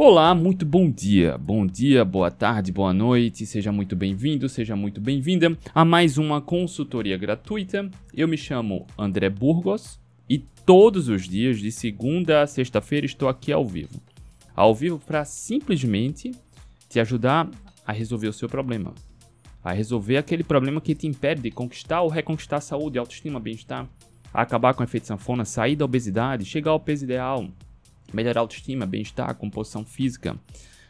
Olá, muito bom dia. Bom dia, boa tarde, boa noite. Seja muito bem-vindo, seja muito bem-vinda a mais uma consultoria gratuita. Eu me chamo André Burgos e todos os dias, de segunda a sexta-feira, estou aqui ao vivo. Ao vivo para simplesmente te ajudar a resolver o seu problema. A resolver aquele problema que te impede de conquistar ou reconquistar a saúde, autoestima, bem-estar. Acabar com o efeito sanfona, sair da obesidade, chegar ao peso ideal, melhorar a autoestima, bem-estar, composição física,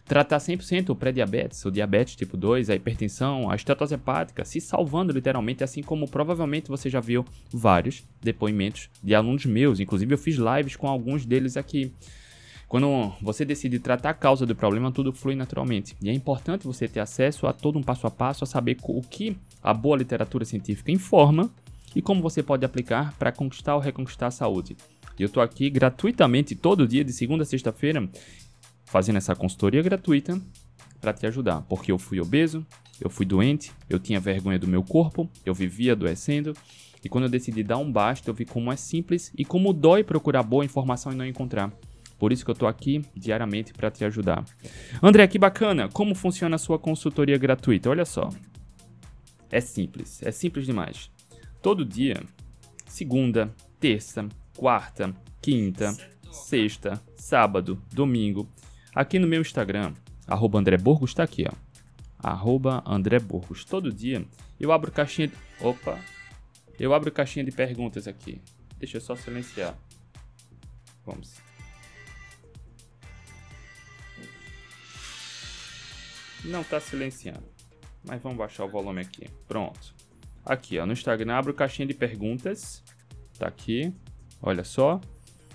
tratar 100% o pré-diabetes, o diabetes tipo 2, a hipertensão, a estatose hepática, se salvando literalmente, assim como provavelmente você já viu vários depoimentos de alunos meus, inclusive eu fiz lives com alguns deles aqui. Quando você decide tratar a causa do problema, tudo flui naturalmente. E é importante você ter acesso a todo um passo a passo, a saber o que a boa literatura científica informa e como você pode aplicar para conquistar ou reconquistar a saúde. Eu estou aqui gratuitamente todo dia, de segunda a sexta-feira, fazendo essa consultoria gratuita para te ajudar. Porque eu fui obeso, eu fui doente, eu tinha vergonha do meu corpo, eu vivia adoecendo. E quando eu decidi dar um basta, eu vi como é simples e como dói procurar boa informação e não encontrar. Por isso que eu estou aqui diariamente para te ajudar. André, que bacana! Como funciona a sua consultoria gratuita? Olha só. É simples, é simples demais. Todo dia, segunda, terça, quarta, quinta, sexta, sábado, domingo. Aqui no meu Instagram, arroba André Burgos, tá aqui, ó. Arroba André Burgos. Todo dia eu abro caixinha de... Opa! Eu abro caixinha de perguntas aqui. Deixa eu só silenciar. Vamos. Não tá silenciando. Mas vamos baixar o volume aqui. Pronto. Aqui, ó, no Instagram, abro caixinha de perguntas. Tá aqui. Olha só.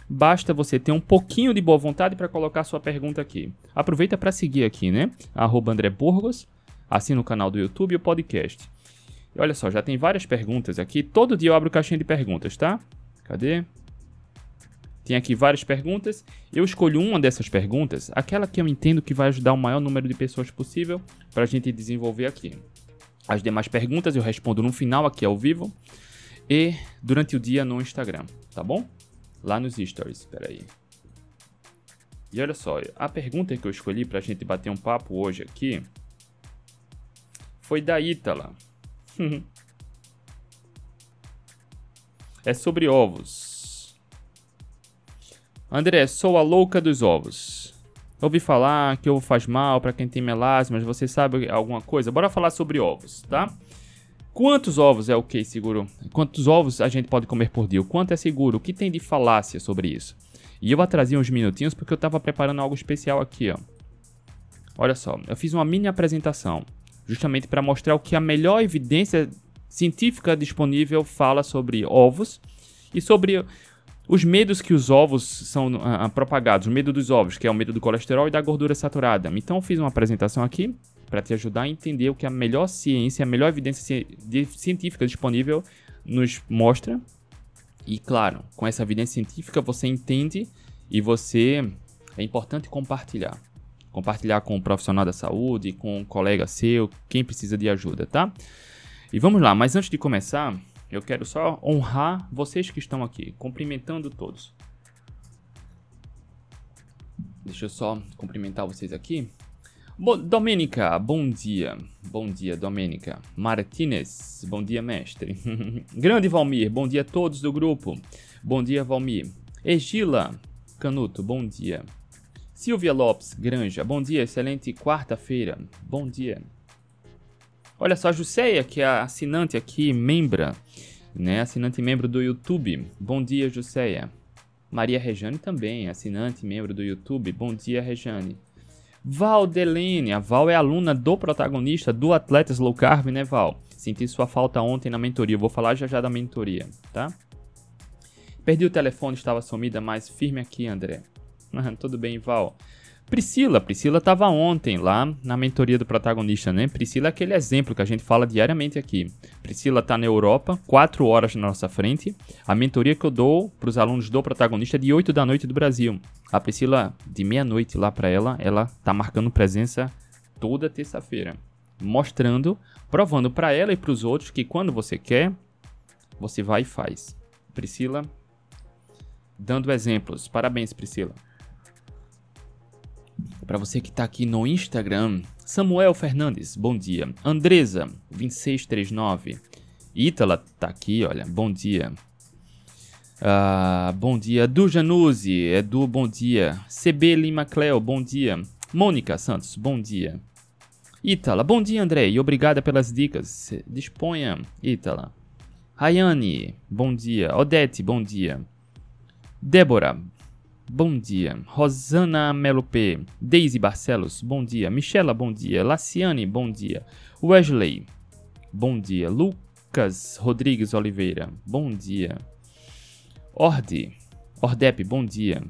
Basta você ter um pouquinho de boa vontade para colocar sua pergunta aqui. Aproveita para seguir aqui, né? Arroba André Burgos, assina o canal do YouTube e o podcast. E olha só, já tem várias perguntas aqui. Todo dia eu abro caixinha de perguntas, tá? Cadê? Tem aqui várias perguntas. Eu escolho uma dessas perguntas, aquela que eu entendo que vai ajudar o maior número de pessoas possível para a gente desenvolver aqui. As demais perguntas eu respondo no final aqui ao vivo e durante o dia no Instagram, tá bom? Lá nos stories, espera aí. E olha só, a pergunta que eu escolhi pra gente bater um papo hoje aqui foi da Ítala. é sobre ovos. André, sou a louca dos ovos. Ouvi falar que ovo faz mal para quem tem melasma, mas você sabe alguma coisa? Bora falar sobre ovos, tá? Quantos ovos é o que seguro? Quantos ovos a gente pode comer por dia? O quanto é seguro? O que tem de falácia sobre isso? E eu trazer uns minutinhos porque eu estava preparando algo especial aqui, ó. Olha só, eu fiz uma mini apresentação, justamente para mostrar o que a melhor evidência científica disponível fala sobre ovos e sobre os medos que os ovos são uh, propagados, o medo dos ovos, que é o medo do colesterol e da gordura saturada. Então eu fiz uma apresentação aqui para te ajudar a entender o que a melhor ciência, a melhor evidência científica disponível nos mostra. E claro, com essa evidência científica você entende e você é importante compartilhar. Compartilhar com um profissional da saúde, com um colega seu, quem precisa de ajuda, tá? E vamos lá, mas antes de começar, eu quero só honrar vocês que estão aqui, cumprimentando todos. Deixa eu só cumprimentar vocês aqui. Domênica, bom dia. Bom dia, Domênica. Martinez, bom dia, mestre. Grande Valmir, bom dia a todos do grupo. Bom dia, Valmir. Egila Canuto, bom dia. Silvia Lopes Granja, bom dia, excelente quarta-feira. Bom dia. Olha só, a que é assinante aqui, membra, né? Assinante membro do YouTube. Bom dia, Juseia. Maria Rejane também, assinante membro do YouTube. Bom dia, Rejane. Valdelene, a Val é aluna do protagonista do Atletas Low Carb, né, Val? Senti sua falta ontem na mentoria, vou falar já já da mentoria, tá? Perdi o telefone, estava sumida, mas firme aqui, André. Tudo bem, Val. Priscila, Priscila estava ontem lá na mentoria do protagonista, né? Priscila é aquele exemplo que a gente fala diariamente aqui. Priscila está na Europa, 4 horas na nossa frente. A mentoria que eu dou para os alunos do protagonista é de 8 da noite do Brasil. A Priscila, de meia-noite lá para ela, ela tá marcando presença toda terça-feira, mostrando, provando para ela e para os outros que quando você quer, você vai e faz. Priscila, dando exemplos. Parabéns, Priscila. Para você que tá aqui no Instagram, Samuel Fernandes, bom dia. Andresa, 2639. Ítala tá aqui, olha, bom dia. Ah, bom dia. Du Januzzi, Edu, bom dia. CB Lima Cleo, bom dia. Mônica Santos, bom dia. Ítala, bom dia André e obrigada pelas dicas. Disponha, Ítala. Rayane, bom dia. Odete, bom dia. Débora, bom dia. Rosana Melope, Daisy Barcelos, bom dia. Michela, bom dia. Laciane, bom dia. Wesley, bom dia. Lucas Rodrigues Oliveira, bom dia. Orde, Ordep, bom dia.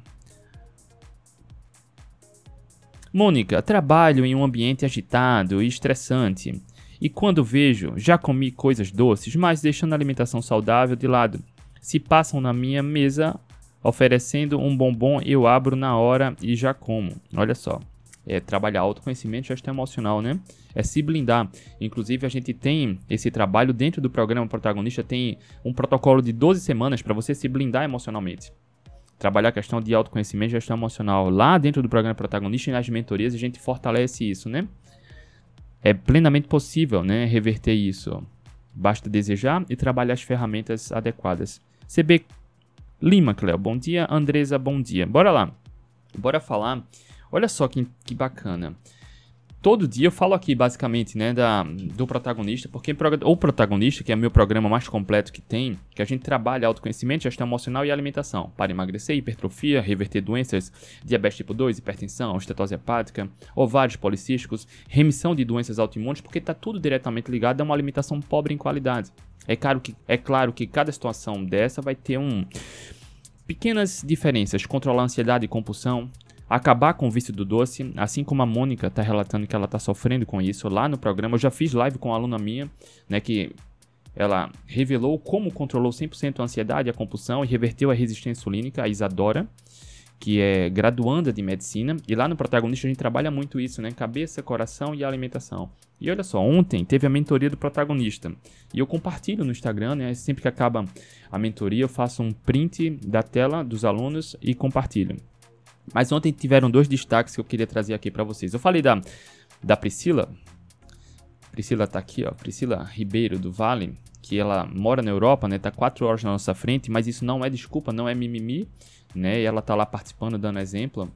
Mônica, trabalho em um ambiente agitado e estressante. E quando vejo, já comi coisas doces, mas deixando a alimentação saudável de lado. Se passam na minha mesa oferecendo um bombom, eu abro na hora e já como. Olha só. É trabalhar autoconhecimento e gestão emocional, né? É se blindar. Inclusive, a gente tem esse trabalho dentro do programa Protagonista, tem um protocolo de 12 semanas para você se blindar emocionalmente trabalhar a questão de autoconhecimento e gestão emocional lá dentro do programa protagonista e nas mentorias, a gente fortalece isso, né? É plenamente possível, né, reverter isso. Basta desejar e trabalhar as ferramentas adequadas. CB Lima, Cleo, bom dia. Andresa, bom dia. Bora lá. Bora falar. Olha só que, que bacana todo dia eu falo aqui basicamente, né, da, do protagonista, porque o protagonista, que é o meu programa mais completo que tem, que a gente trabalha autoconhecimento, gestão emocional e alimentação, para emagrecer, hipertrofia, reverter doenças, diabetes tipo 2, hipertensão, estetose hepática, ovários policísticos, remissão de doenças autoimunes, porque está tudo diretamente ligado a uma alimentação pobre em qualidade. É claro que, é claro que cada situação dessa vai ter um pequenas diferenças, controlar a ansiedade e compulsão, acabar com o vício do doce, assim como a Mônica está relatando que ela está sofrendo com isso lá no programa. Eu já fiz live com uma aluna minha, né, que ela revelou como controlou 100% a ansiedade e a compulsão e reverteu a resistência insulínica, a Isadora, que é graduanda de medicina. E lá no protagonista a gente trabalha muito isso, né? Cabeça, coração e alimentação. E olha só, ontem teve a mentoria do protagonista. E eu compartilho no Instagram, né? Sempre que acaba a mentoria, eu faço um print da tela dos alunos e compartilho. Mas ontem tiveram dois destaques que eu queria trazer aqui para vocês. Eu falei da, da Priscila. Priscila tá aqui, ó. Priscila Ribeiro do Vale, que ela mora na Europa, né? Tá quatro horas na nossa frente, mas isso não é desculpa, não é mimimi, né? E ela tá lá participando, dando exemplo.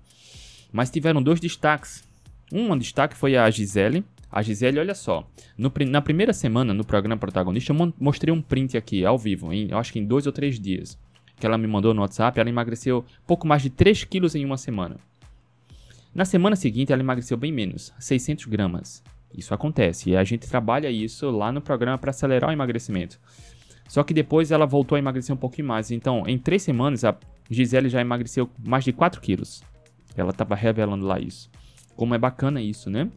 Mas tiveram dois destaques. Um destaque foi a Gisele. A Gisele, olha só, no, na primeira semana no programa Protagonista, eu mostrei um print aqui ao vivo, em, eu acho que em dois ou três dias que ela me mandou no WhatsApp, ela emagreceu pouco mais de 3 quilos em uma semana. Na semana seguinte, ela emagreceu bem menos, 600 gramas. Isso acontece e a gente trabalha isso lá no programa para acelerar o emagrecimento. Só que depois ela voltou a emagrecer um pouquinho mais. Então, em 3 semanas, a Gisele já emagreceu mais de 4 quilos. Ela estava revelando lá isso. Como é bacana isso, né?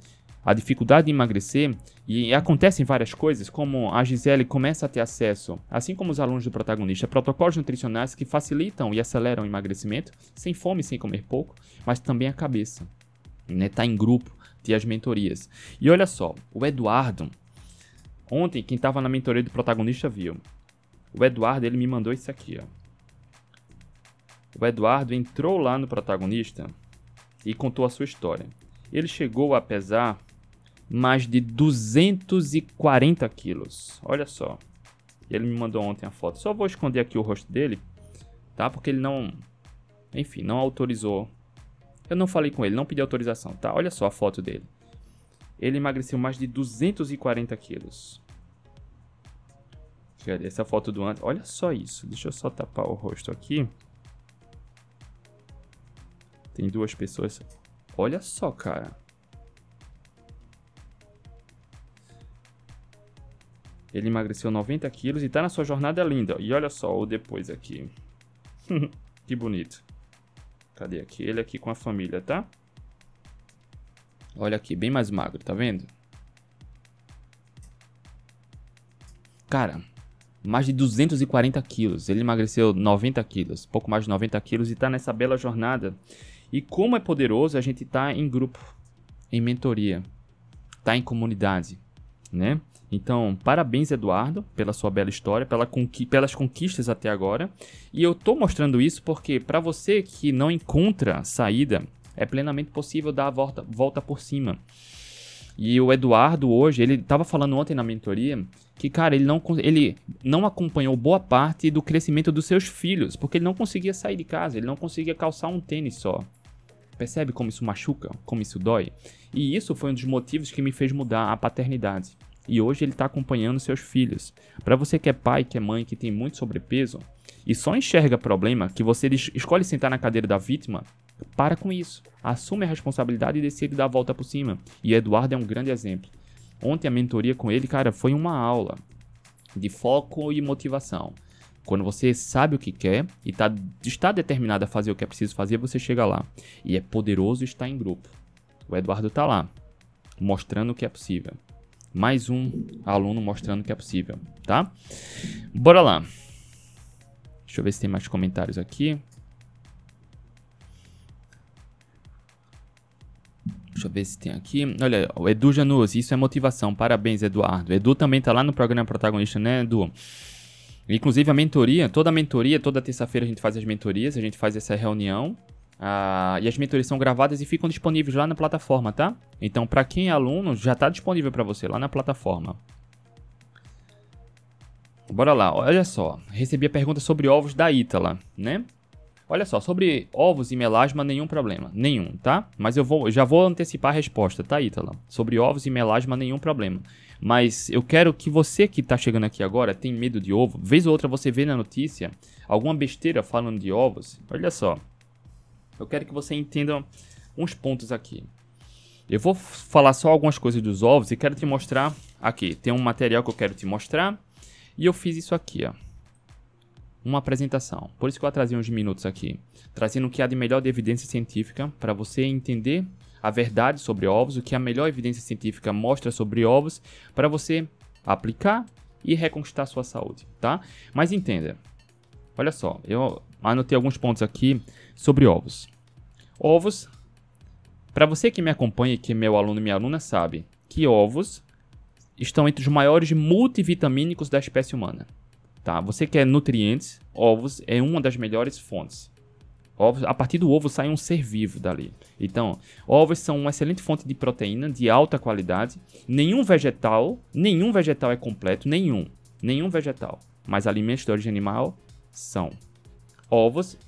a dificuldade de emagrecer e acontecem várias coisas, como a Gisele começa a ter acesso, assim como os alunos do protagonista, a protocolos nutricionais que facilitam e aceleram o emagrecimento, sem fome, sem comer pouco, mas também a cabeça. Né? Tá em grupo, ter as mentorias. E olha só, o Eduardo, ontem quem estava na mentoria do protagonista viu. O Eduardo, ele me mandou isso aqui, ó. O Eduardo entrou lá no protagonista e contou a sua história. Ele chegou a pesar mais de 240 quilos. Olha só. Ele me mandou ontem a foto. Só vou esconder aqui o rosto dele, tá? Porque ele não, enfim, não autorizou. Eu não falei com ele, não pedi autorização, tá? Olha só a foto dele. Ele emagreceu mais de 240 quilos. Essa foto do antes? Olha só isso. Deixa eu só tapar o rosto aqui. Tem duas pessoas. Olha só, cara. Ele emagreceu 90 quilos e tá na sua jornada linda. E olha só o depois aqui. que bonito. Cadê aqui? Ele aqui com a família, tá? Olha aqui, bem mais magro, tá vendo? Cara, mais de 240 quilos. Ele emagreceu 90 quilos, pouco mais de 90 quilos e tá nessa bela jornada. E como é poderoso a gente tá em grupo, em mentoria, tá em comunidade, né? Então, parabéns, Eduardo, pela sua bela história, pela conqui pelas conquistas até agora. E eu tô mostrando isso porque, para você que não encontra saída, É plenamente possível dar a volta, volta por cima. E o Eduardo hoje, ele estava falando ontem na mentoria que, cara, ele não, ele não acompanhou boa parte do crescimento dos seus filhos, porque ele não conseguia sair de casa, ele não conseguia calçar um tênis só. Percebe como isso machuca, como isso dói? E isso foi um dos motivos que me fez mudar a paternidade. E hoje ele está acompanhando seus filhos. Para você que é pai, que é mãe, que tem muito sobrepeso e só enxerga problema, que você escolhe sentar na cadeira da vítima, para com isso. Assume a responsabilidade e decide dar a volta por cima. E Eduardo é um grande exemplo. Ontem a mentoria com ele, cara, foi uma aula de foco e motivação. Quando você sabe o que quer e tá, está determinado a fazer o que é preciso fazer, você chega lá. E é poderoso estar em grupo. O Eduardo está lá, mostrando o que é possível. Mais um aluno mostrando que é possível, tá? Bora lá. Deixa eu ver se tem mais comentários aqui. Deixa eu ver se tem aqui. Olha, o Edu Janus, isso é motivação. Parabéns, Eduardo. Edu também tá lá no programa protagonista, né, Edu? Inclusive a mentoria, toda a mentoria, toda terça-feira a gente faz as mentorias, a gente faz essa reunião. Ah, e as mentorias são gravadas e ficam disponíveis lá na plataforma, tá? Então, para quem é aluno, já está disponível para você lá na plataforma. Bora lá, olha só. Recebi a pergunta sobre ovos da Ítala, né? Olha só, sobre ovos e melasma, nenhum problema. Nenhum, tá? Mas eu vou, já vou antecipar a resposta, tá, Ítala? Sobre ovos e melasma, nenhum problema. Mas eu quero que você que está chegando aqui agora, tem medo de ovo, vez ou outra você vê na notícia alguma besteira falando de ovos. Olha só. Eu quero que você entenda uns pontos aqui. Eu vou falar só algumas coisas dos ovos e quero te mostrar aqui. Tem um material que eu quero te mostrar. E eu fiz isso aqui, ó uma apresentação. Por isso que eu atrasei uns minutos aqui, trazendo o que há de melhor de evidência científica para você entender a verdade sobre ovos, o que a melhor evidência científica mostra sobre ovos, para você aplicar e reconquistar sua saúde, tá? Mas entenda, olha só, eu anotei alguns pontos aqui sobre ovos. Ovos, para você que me acompanha, que é meu aluno e minha aluna, sabe que ovos estão entre os maiores multivitamínicos da espécie humana. Tá? Você quer nutrientes, ovos é uma das melhores fontes. Ovos, a partir do ovo sai um ser vivo dali. Então, ovos são uma excelente fonte de proteína de alta qualidade. Nenhum vegetal, nenhum vegetal é completo, nenhum, nenhum vegetal. Mas alimentos de origem animal são. Ovos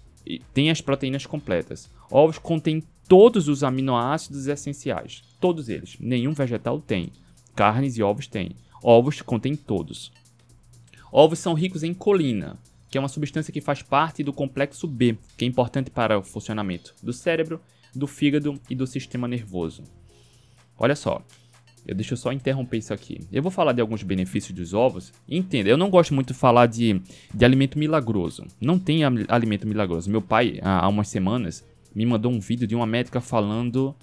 têm as proteínas completas. Ovos contêm todos os aminoácidos essenciais, todos eles. Nenhum vegetal tem. Carnes e ovos têm. Ovos contêm todos. Ovos são ricos em colina, que é uma substância que faz parte do complexo B, que é importante para o funcionamento do cérebro, do fígado e do sistema nervoso. Olha só, eu deixo só interromper isso aqui. Eu vou falar de alguns benefícios dos ovos. Entenda, eu não gosto muito de falar de, de alimento milagroso. Não tem alimento milagroso. Meu pai, há umas semanas, me mandou um vídeo de uma médica falando.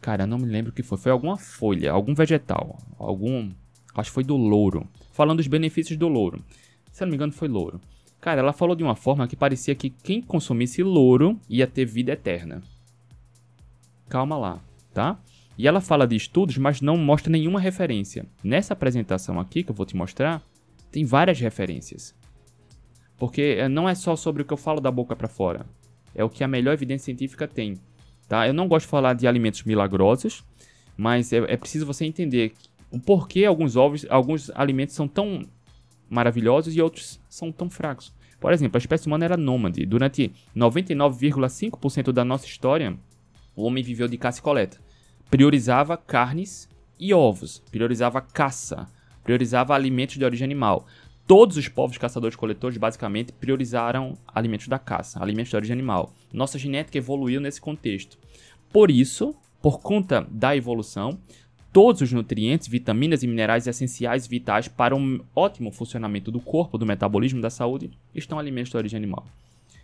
Cara, não me lembro o que foi. Foi alguma folha, algum vegetal, algum. Acho que foi do louro falando dos benefícios do louro. Se eu não me engano, foi louro. Cara, ela falou de uma forma que parecia que quem consumisse louro ia ter vida eterna. Calma lá, tá? E ela fala de estudos, mas não mostra nenhuma referência. Nessa apresentação aqui que eu vou te mostrar, tem várias referências. Porque eh, não é só sobre o que eu falo da boca para fora. É o que a melhor evidência científica tem. Tá? Eu não gosto de falar de alimentos milagrosos, mas é, é preciso você entender o porquê alguns ovos, alguns alimentos são tão maravilhosos e outros são tão fracos. Por exemplo, a espécie humana era nômade. Durante 99,5% da nossa história, o homem viveu de caça e coleta. Priorizava carnes e ovos, priorizava caça, priorizava alimentos de origem animal. Todos os povos caçadores-coletores basicamente priorizaram alimentos da caça, alimentos de origem animal. Nossa genética evoluiu nesse contexto. Por isso, por conta da evolução, todos os nutrientes, vitaminas e minerais essenciais vitais para um ótimo funcionamento do corpo, do metabolismo, da saúde, estão alimentos de origem animal.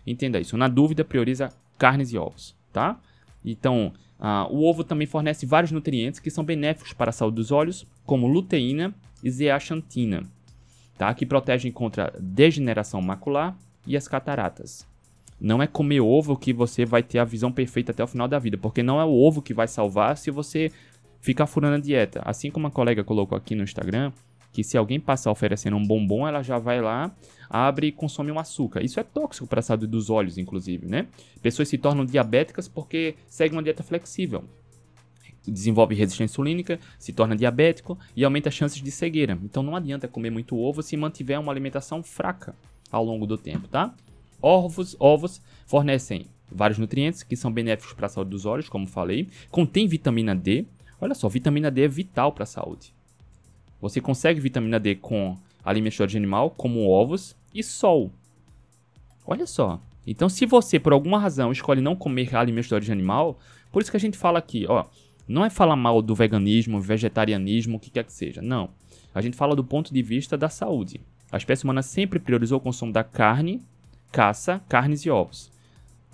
Entenda isso. Na dúvida, prioriza carnes e ovos, tá? Então, uh, o ovo também fornece vários nutrientes que são benéficos para a saúde dos olhos, como luteína e zeaxantina, tá? Que protegem contra degeneração macular e as cataratas. Não é comer ovo que você vai ter a visão perfeita até o final da vida, porque não é o ovo que vai salvar se você ficar furando a dieta. Assim como uma colega colocou aqui no Instagram, que se alguém passar oferecendo um bombom, ela já vai lá, abre e consome um açúcar. Isso é tóxico para a saúde dos olhos, inclusive, né? Pessoas se tornam diabéticas porque seguem uma dieta flexível. Desenvolve resistência insulínica, se torna diabético e aumenta as chances de cegueira. Então não adianta comer muito ovo se mantiver uma alimentação fraca ao longo do tempo, tá? Ovos, ovos fornecem vários nutrientes que são benéficos para a saúde dos olhos, como falei. Contém vitamina D. Olha só, vitamina D é vital para a saúde. Você consegue vitamina D com alimentos de animal, como ovos e sol. Olha só. Então, se você, por alguma razão, escolhe não comer alimentos de animal, por isso que a gente fala aqui, ó, não é falar mal do veganismo, vegetarianismo, o que quer que seja. Não. A gente fala do ponto de vista da saúde. A espécie humana sempre priorizou o consumo da carne, caça, carnes e ovos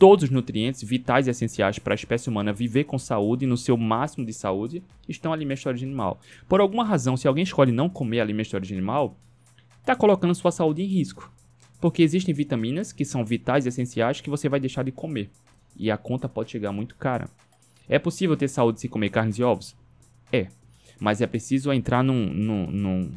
todos os nutrientes vitais e essenciais para a espécie humana viver com saúde e no seu máximo de saúde estão alimentos de origem animal. Por alguma razão, se alguém escolhe não comer alimentos de origem animal, está colocando sua saúde em risco. Porque existem vitaminas que são vitais e essenciais que você vai deixar de comer. E a conta pode chegar muito cara. É possível ter saúde se comer carnes e ovos? É. Mas é preciso entrar num, num, num,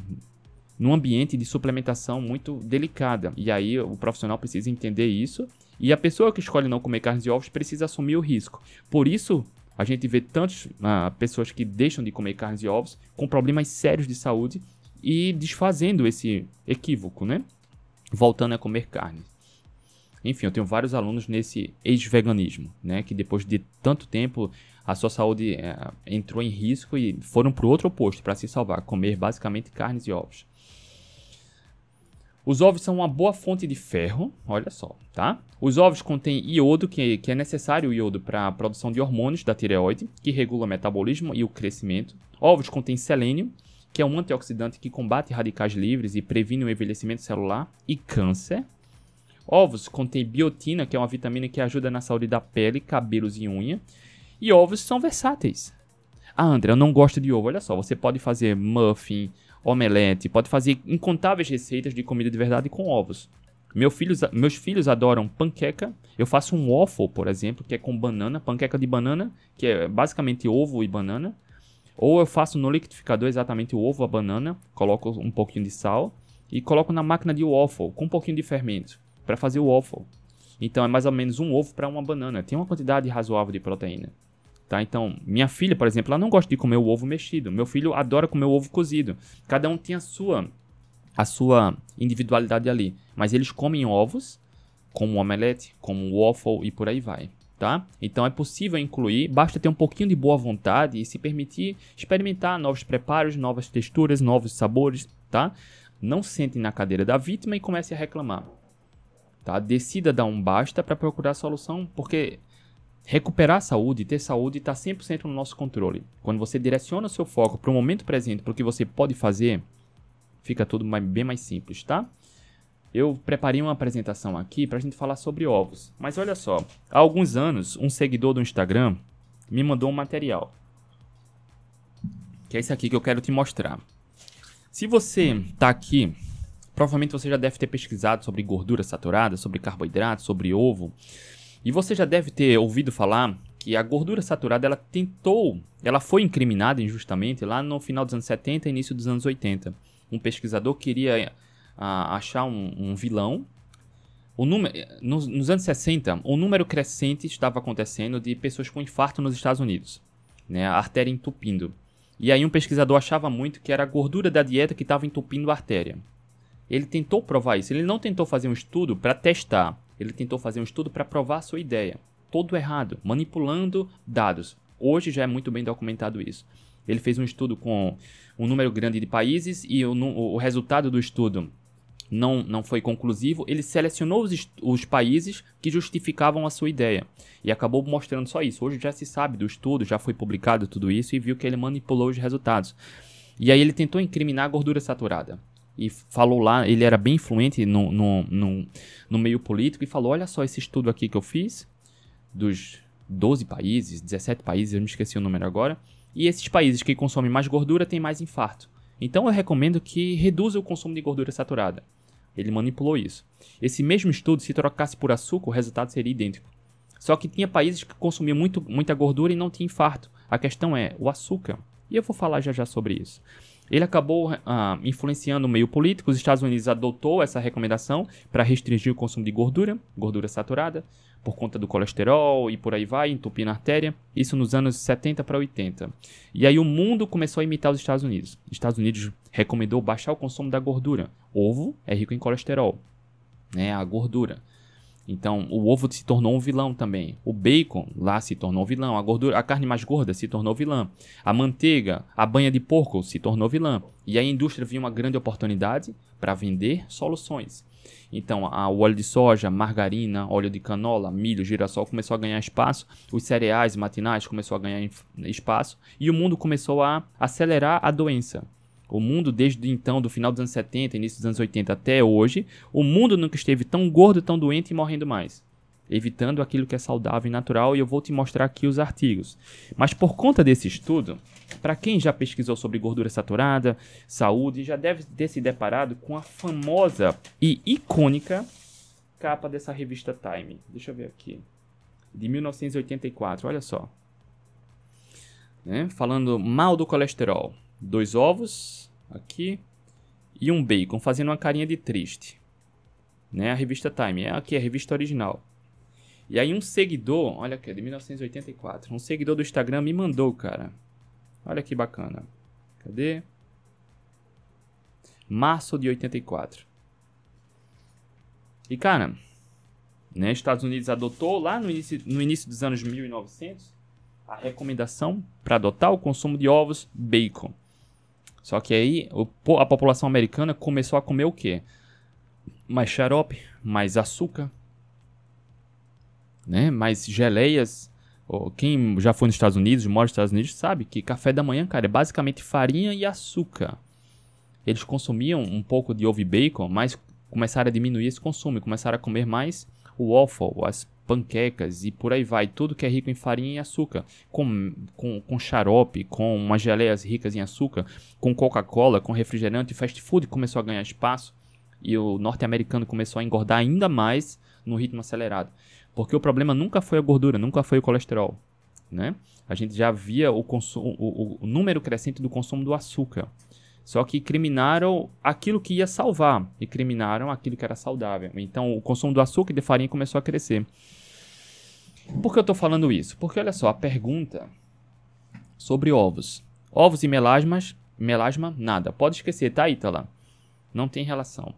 num ambiente de suplementação muito delicada. E aí o profissional precisa entender isso e a pessoa que escolhe não comer carnes e ovos precisa assumir o risco. Por isso, a gente vê tantas ah, pessoas que deixam de comer carnes e ovos com problemas sérios de saúde e desfazendo esse equívoco, né? Voltando a comer carne. Enfim, eu tenho vários alunos nesse ex-veganismo, né? Que depois de tanto tempo a sua saúde é, entrou em risco e foram para o outro oposto para se salvar, comer basicamente carnes e ovos. Os ovos são uma boa fonte de ferro, olha só, tá? Os ovos contêm iodo, que, que é necessário o iodo para a produção de hormônios da tireoide, que regula o metabolismo e o crescimento. Ovos contêm selênio, que é um antioxidante que combate radicais livres e previne o envelhecimento celular e câncer. Ovos contêm biotina, que é uma vitamina que ajuda na saúde da pele, cabelos e unha. E ovos são versáteis. Ah, André, eu não gosto de ovo. Olha só, você pode fazer muffin, omelete, pode fazer incontáveis receitas de comida de verdade com ovos. Meu filhos, meus filhos adoram panqueca. Eu faço um waffle, por exemplo, que é com banana, panqueca de banana, que é basicamente ovo e banana. Ou eu faço no liquidificador exatamente o ovo, a banana, coloco um pouquinho de sal e coloco na máquina de waffle com um pouquinho de fermento para fazer o waffle. Então é mais ou menos um ovo para uma banana. Tem uma quantidade razoável de proteína. Tá? Então, minha filha, por exemplo, ela não gosta de comer o ovo mexido. Meu filho adora comer o ovo cozido. Cada um tem a sua a sua individualidade ali, mas eles comem ovos como omelete, como waffle e por aí vai, tá? Então é possível incluir, basta ter um pouquinho de boa vontade e se permitir experimentar novos preparos, novas texturas, novos sabores, tá? Não sentem na cadeira da vítima e comece a reclamar. Tá? Decida dar um basta para procurar a solução, porque Recuperar a saúde, ter saúde está 100% no nosso controle. Quando você direciona o seu foco para o momento presente, para o que você pode fazer, fica tudo mais, bem mais simples, tá? Eu preparei uma apresentação aqui para a gente falar sobre ovos. Mas olha só, há alguns anos, um seguidor do Instagram me mandou um material. Que é esse aqui que eu quero te mostrar. Se você está aqui, provavelmente você já deve ter pesquisado sobre gordura saturada, sobre carboidrato, sobre ovo. E você já deve ter ouvido falar que a gordura saturada ela tentou, ela foi incriminada injustamente lá no final dos anos 70 e início dos anos 80. Um pesquisador queria a, achar um, um, vilão. O número, nos, nos anos 60, um número crescente estava acontecendo de pessoas com infarto nos Estados Unidos, né, a artéria entupindo. E aí um pesquisador achava muito que era a gordura da dieta que estava entupindo a artéria. Ele tentou provar isso, ele não tentou fazer um estudo para testar ele tentou fazer um estudo para provar a sua ideia. Todo errado, manipulando dados. Hoje já é muito bem documentado isso. Ele fez um estudo com um número grande de países e o, o resultado do estudo não, não foi conclusivo. Ele selecionou os, os países que justificavam a sua ideia e acabou mostrando só isso. Hoje já se sabe do estudo, já foi publicado tudo isso e viu que ele manipulou os resultados. E aí ele tentou incriminar a gordura saturada e falou lá, ele era bem influente no, no, no, no, meio político e falou: Olha só esse estudo aqui que eu fiz, dos 12 países, 17 países, eu me esqueci o número agora, e esses países que consomem mais gordura têm mais infarto. Então eu recomendo que reduza o consumo de gordura saturada. Ele manipulou isso. Esse mesmo estudo, se trocasse por açúcar, o resultado seria idêntico. Só que tinha países que consumiam muito, muita gordura e não tinha infarto. A questão é o açúcar. E eu vou falar já já sobre isso. ele acabou ah, influenciando o meio político. Os Estados Unidos adotou essa recomendação para restringir o consumo de gordura, gordura saturada, por conta do colesterol e por aí vai, entupindo a artéria. Isso nos anos 70 para 80. E aí o mundo começou a imitar os Estados Unidos. Os Estados Unidos recomendou baixar o consumo da gordura. Ovo é rico em colesterol, né? A gordura. Então, o ovo se tornou um vilão também. O bacon lá se tornou um vilão. A gordura, a carne mais gorda se tornou vilã. A manteiga, a banha de porco se tornou vilã. E a indústria viu uma grande oportunidade para vender soluções. Então, a, o óleo de soja, margarina, óleo de canola, milho, girassol começou a ganhar espaço, os cereais matinais começou a ganhar espaço e o mundo começou a acelerar a doença. O mundo, desde então, do final dos anos 70, início dos anos 80 até hoje, o mundo nunca esteve tão gordo, tão doente e morrendo mais. Evitando aquilo que é saudável e natural, e eu vou te mostrar aqui os artigos. Mas por conta desse estudo, para quem já pesquisou sobre gordura saturada, saúde, já deve ter se deparado com a famosa e icônica capa dessa revista Time. Deixa eu ver aqui. De 1984, olha só. Né? Falando mal do colesterol dois ovos aqui e um bacon, fazendo uma carinha de triste. Né? A revista Time, é aqui a revista original. E aí um seguidor, olha aqui, de 1984, um seguidor do Instagram me mandou, cara. Olha que bacana. Cadê? Março de 84. E cara, né, Estados Unidos adotou lá no início, no início dos anos 1900 a recomendação para adotar o consumo de ovos bacon. Só que aí a população americana começou a comer o quê? Mais xarope, mais açúcar, né? mais geleias. Quem já foi nos Estados Unidos, mora nos Estados Unidos, sabe que café da manhã, cara, é basicamente farinha e açúcar. Eles consumiam um pouco de ovo e bacon, mas começaram a diminuir esse consumo, começaram a comer mais o waffle, as panquecas e por aí vai. Tudo que é rico em farinha e açúcar. Com, com, com xarope, com umas geleias ricas em açúcar, com Coca-Cola, com refrigerante. Fast food começou a ganhar espaço. E o norte-americano começou a engordar ainda mais no ritmo acelerado. Porque o problema nunca foi a gordura, nunca foi o colesterol. Né? A gente já via o, consumo, o, o número crescente do consumo do açúcar. Só que criminaram aquilo que ia salvar e criminaram aquilo que era saudável. Então o consumo do açúcar e de farinha começou a crescer. Por que eu estou falando isso? Porque olha só, a pergunta sobre ovos. Ovos e melasmas, melasma, nada. Pode esquecer, tá, Ítala? Não tem relação.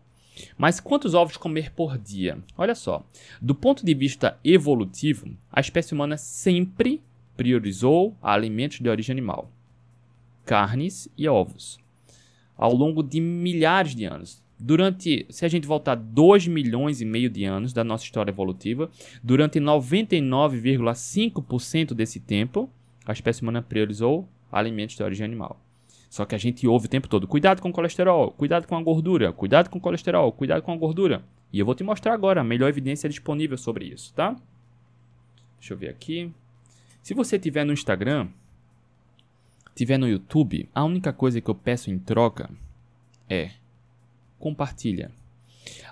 Mas quantos ovos comer por dia? Olha só, do ponto de vista evolutivo, a espécie humana sempre priorizou alimentos de origem animal, carnes e ovos ao longo de milhares de anos. Durante, se a gente voltar 2 milhões e meio de anos da nossa história evolutiva, durante 99,5% desse tempo, a espécie humana priorizou alimentos de origem animal. Só que a gente ouve o tempo todo: cuidado com o colesterol, cuidado com a gordura, cuidado com o colesterol, cuidado com a gordura. E eu vou te mostrar agora a melhor evidência disponível sobre isso, tá? Deixa eu ver aqui. Se você tiver no Instagram, tiver no YouTube, a única coisa que eu peço em troca é compartilha.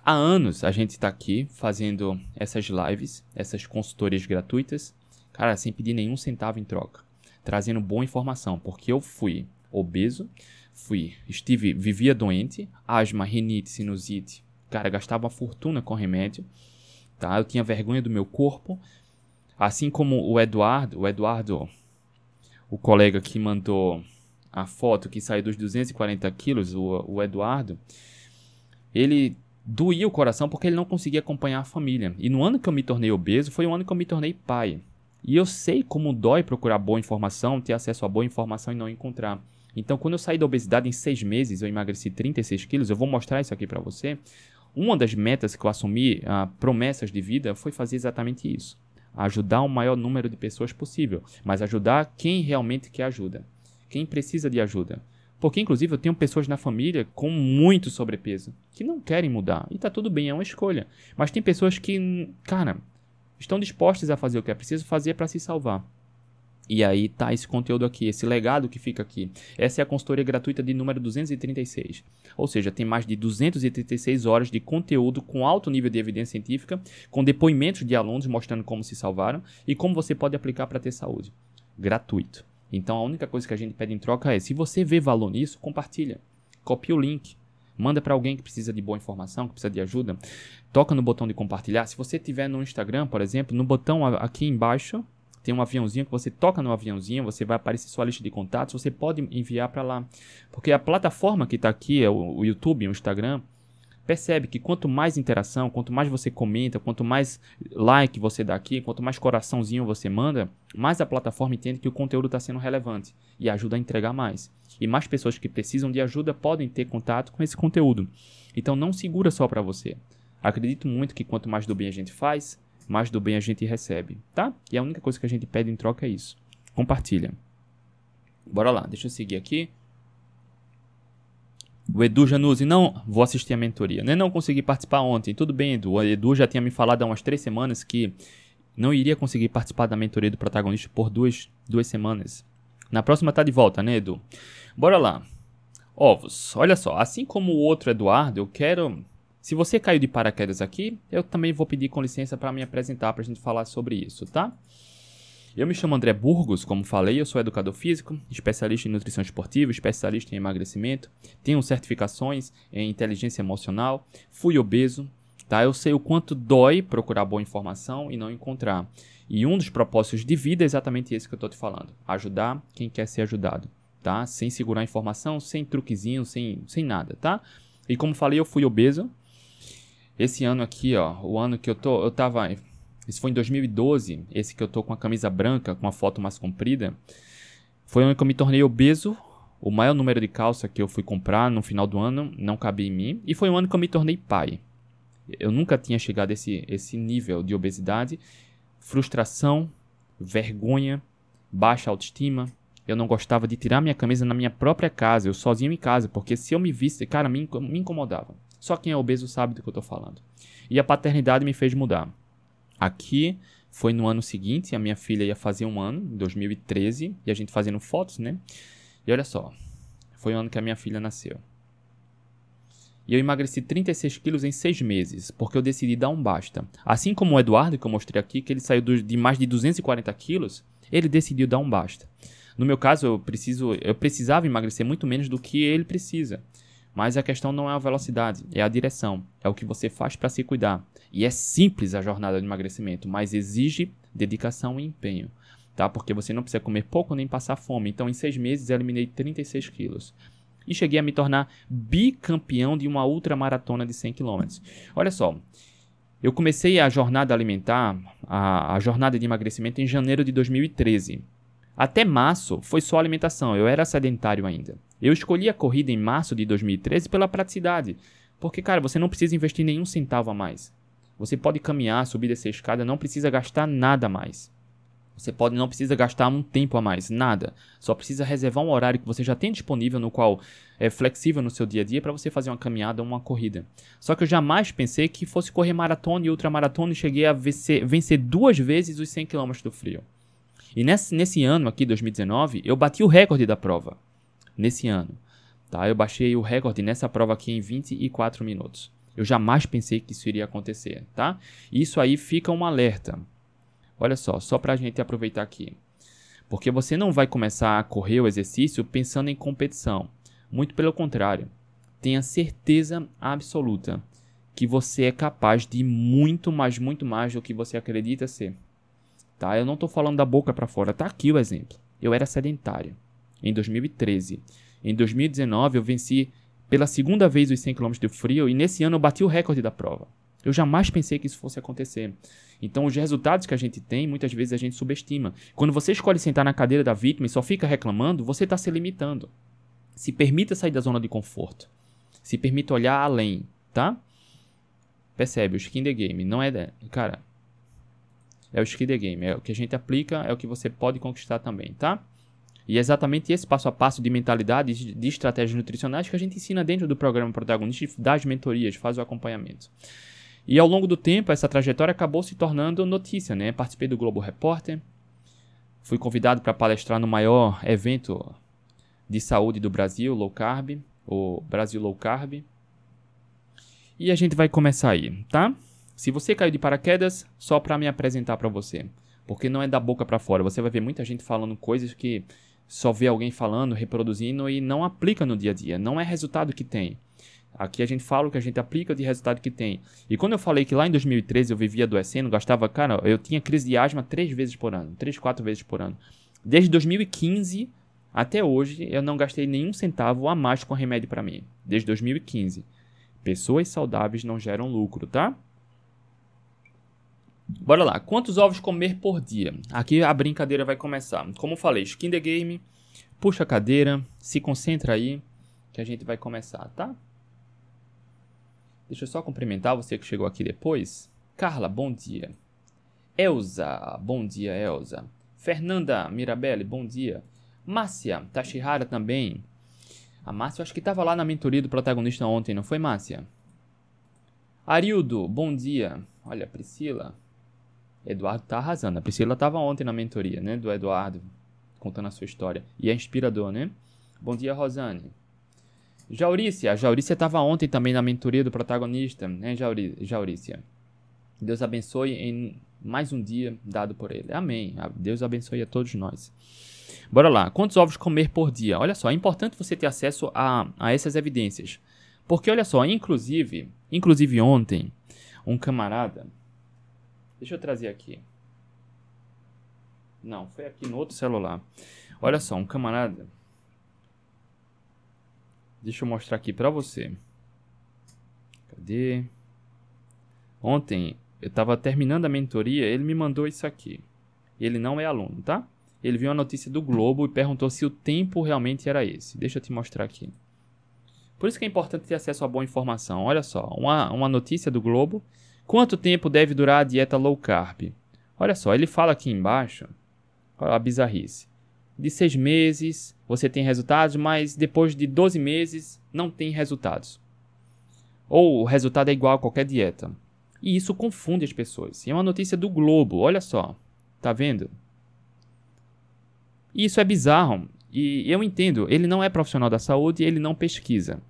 Há anos a gente está aqui fazendo essas lives, essas consultorias gratuitas, cara, sem pedir nenhum centavo em troca, trazendo boa informação, porque eu fui obeso, fui, estive, vivia doente, asma, rinite, sinusite, cara, gastava uma fortuna com remédio, tá? Eu tinha vergonha do meu corpo, assim como o Eduardo, o Eduardo o colega que mandou a foto que saiu dos 240 quilos, o, o Eduardo, ele doía o coração porque ele não conseguia acompanhar a família. E no ano que eu me tornei obeso, foi o ano que eu me tornei pai. E eu sei como dói procurar boa informação, ter acesso a boa informação e não encontrar. Então, quando eu saí da obesidade em seis meses, eu emagreci 36 quilos. Eu vou mostrar isso aqui para você. Uma das metas que eu assumi, uh, promessas de vida, foi fazer exatamente isso ajudar o maior número de pessoas possível, mas ajudar quem realmente quer ajuda, quem precisa de ajuda. Porque, inclusive, eu tenho pessoas na família com muito sobrepeso que não querem mudar. E tá tudo bem, é uma escolha. Mas tem pessoas que, cara, estão dispostas a fazer o que é preciso fazer para se salvar. E aí tá esse conteúdo aqui, esse legado que fica aqui. Essa é a consultoria gratuita de número 236. Ou seja, tem mais de 236 horas de conteúdo com alto nível de evidência científica, com depoimentos de alunos mostrando como se salvaram e como você pode aplicar para ter saúde. Gratuito. Então a única coisa que a gente pede em troca é: se você vê valor nisso, compartilha. Copia o link. Manda para alguém que precisa de boa informação, que precisa de ajuda. Toca no botão de compartilhar. Se você tiver no Instagram, por exemplo, no botão aqui embaixo tem um aviãozinho que você toca no aviãozinho, você vai aparecer sua lista de contatos, você pode enviar para lá. Porque a plataforma que está aqui, é o YouTube, o Instagram, percebe que quanto mais interação, quanto mais você comenta, quanto mais like você dá aqui, quanto mais coraçãozinho você manda, mais a plataforma entende que o conteúdo está sendo relevante e ajuda a entregar mais. E mais pessoas que precisam de ajuda podem ter contato com esse conteúdo. Então não segura só para você. Acredito muito que quanto mais do bem a gente faz, mais do bem a gente recebe, tá? E a única coisa que a gente pede em troca é isso. Compartilha. Bora lá, deixa eu seguir aqui. O Edu Januzzi, não, vou assistir a mentoria. Nem não consegui participar ontem. Tudo bem, Edu. O Edu já tinha me falado há umas três semanas que não iria conseguir participar da mentoria do protagonista por duas, duas semanas. Na próxima tá de volta, né, Edu? Bora lá. Ovos, olha só, assim como o outro Eduardo, eu quero se você caiu de paraquedas aqui, eu também vou pedir com licença para me apresentar para a gente falar sobre isso, tá? Eu me chamo André Burgos, como falei, eu sou educador físico, especialista em nutrição esportiva, especialista em emagrecimento, tenho certificações em inteligência emocional, fui obeso, tá? Eu sei o quanto dói procurar boa informação e não encontrar. E um dos propósitos de vida é exatamente esse que eu estou te falando: ajudar quem quer ser ajudado, tá? Sem segurar informação, sem truquezinho, sem, sem nada, tá? E como falei, eu fui obeso, esse ano aqui, ó, o ano que eu tô, eu tava, isso foi em 2012, esse que eu tô com a camisa branca, com a foto mais comprida, foi o ano que eu me tornei obeso. O maior número de calça que eu fui comprar no final do ano não cabia em mim. E foi o ano que eu me tornei pai. Eu nunca tinha chegado a esse, esse nível de obesidade. Frustração, vergonha, baixa autoestima. Eu não gostava de tirar minha camisa na minha própria casa, eu sozinho em casa, porque se eu me visse, cara, me, me incomodava. Só quem é obeso sabe do que eu estou falando. E a paternidade me fez mudar. Aqui foi no ano seguinte, a minha filha ia fazer um ano, em 2013, e a gente fazendo fotos, né? E olha só, foi o ano que a minha filha nasceu. E eu emagreci 36 quilos em 6 meses, porque eu decidi dar um basta. Assim como o Eduardo, que eu mostrei aqui, que ele saiu de mais de 240 quilos, ele decidiu dar um basta. No meu caso, eu, preciso, eu precisava emagrecer muito menos do que ele precisa. Mas a questão não é a velocidade, é a direção, é o que você faz para se cuidar. E é simples a jornada de emagrecimento, mas exige dedicação e empenho, tá? Porque você não precisa comer pouco nem passar fome. Então, em seis meses, eu eliminei 36 quilos. E cheguei a me tornar bicampeão de uma ultramaratona de 100 km. Olha só, eu comecei a jornada alimentar, a, a jornada de emagrecimento em janeiro de 2013. Até março foi só alimentação, eu era sedentário ainda. Eu escolhi a corrida em março de 2013 pela praticidade. Porque, cara, você não precisa investir nenhum centavo a mais. Você pode caminhar, subir essa escada, não precisa gastar nada a mais. Você pode não precisa gastar um tempo a mais, nada. Só precisa reservar um horário que você já tem disponível, no qual é flexível no seu dia a dia para você fazer uma caminhada ou uma corrida. Só que eu jamais pensei que fosse correr maratona e ultramaratona e cheguei a vencer, vencer duas vezes os 100 km do frio. E nesse, nesse ano aqui, 2019, eu bati o recorde da prova nesse ano. Tá? Eu baixei o recorde nessa prova aqui em 24 minutos. Eu jamais pensei que isso iria acontecer, tá? Isso aí fica um alerta. Olha só, só para a gente aproveitar aqui. Porque você não vai começar a correr o exercício pensando em competição. Muito pelo contrário. Tenha certeza absoluta que você é capaz de muito mais, muito mais do que você acredita ser. Tá? Eu não estou falando da boca para fora. Tá aqui o exemplo. Eu era sedentário em 2013. Em 2019 eu venci pela segunda vez os 100 km de frio e nesse ano eu bati o recorde da prova. Eu jamais pensei que isso fosse acontecer. Então, os resultados que a gente tem, muitas vezes a gente subestima. Quando você escolhe sentar na cadeira da vítima e só fica reclamando, você está se limitando. Se permita sair da zona de conforto. Se permita olhar além, tá? Percebe, o skin the game não é. Cara, é o skin the game. É o que a gente aplica, é o que você pode conquistar também, tá? E é exatamente esse passo a passo de mentalidade, de estratégias nutricionais que a gente ensina dentro do programa Protagonista, das mentorias, faz o acompanhamento. E ao longo do tempo, essa trajetória acabou se tornando notícia, né? Participei do Globo Repórter, fui convidado para palestrar no maior evento de saúde do Brasil, Low Carb, o Brasil Low Carb. E a gente vai começar aí, tá? Se você caiu de paraquedas, só para me apresentar para você, porque não é da boca para fora. Você vai ver muita gente falando coisas que só vê alguém falando, reproduzindo e não aplica no dia a dia. Não é resultado que tem. Aqui a gente fala o que a gente aplica de resultado que tem. E quando eu falei que lá em 2013 eu vivia adoecendo, gastava, cara, eu tinha crise de asma três vezes por ano, três, quatro vezes por ano. Desde 2015 até hoje eu não gastei nenhum centavo a mais com remédio para mim. Desde 2015. Pessoas saudáveis não geram lucro, tá? Bora lá. Quantos ovos comer por dia? Aqui a brincadeira vai começar. Como falei, skin the game. Puxa a cadeira. Se concentra aí. Que a gente vai começar, tá? Deixa eu só cumprimentar você que chegou aqui depois. Carla, bom dia. Elza, bom dia, Elza. Fernanda Mirabelli, bom dia. Márcia Tashihara também. A Márcia, acho que estava lá na mentoria do protagonista ontem, não foi, Márcia? Arildo, bom dia. Olha, Priscila. Eduardo tá arrasando. A Priscila estava ontem na mentoria, né, do Eduardo, contando a sua história. E é inspirador, né? Bom dia, Rosane. Jaurícia. A Jaurícia estava ontem também na mentoria do protagonista, né, Jaurícia? Deus abençoe em mais um dia dado por ele. Amém. Deus abençoe a todos nós. Bora lá. Quantos ovos comer por dia? Olha só, é importante você ter acesso a, a essas evidências. Porque olha só, inclusive, inclusive ontem, um camarada Deixa eu trazer aqui. Não, foi aqui no outro celular. Olha só, um camarada. Deixa eu mostrar aqui pra você. Cadê? Ontem eu tava terminando a mentoria, ele me mandou isso aqui. Ele não é aluno, tá? Ele viu a notícia do Globo e perguntou se o tempo realmente era esse. Deixa eu te mostrar aqui. Por isso que é importante ter acesso a boa informação. Olha só, uma, uma notícia do Globo Quanto tempo deve durar a dieta low carb? Olha só, ele fala aqui embaixo, a bizarrice. De seis meses você tem resultados, mas depois de 12 meses não tem resultados. Ou o resultado é igual a qualquer dieta. E isso confunde as pessoas. É uma notícia do Globo, olha só. Tá vendo? E isso é bizarro. E eu entendo, ele não é profissional da saúde, ele não pesquisa.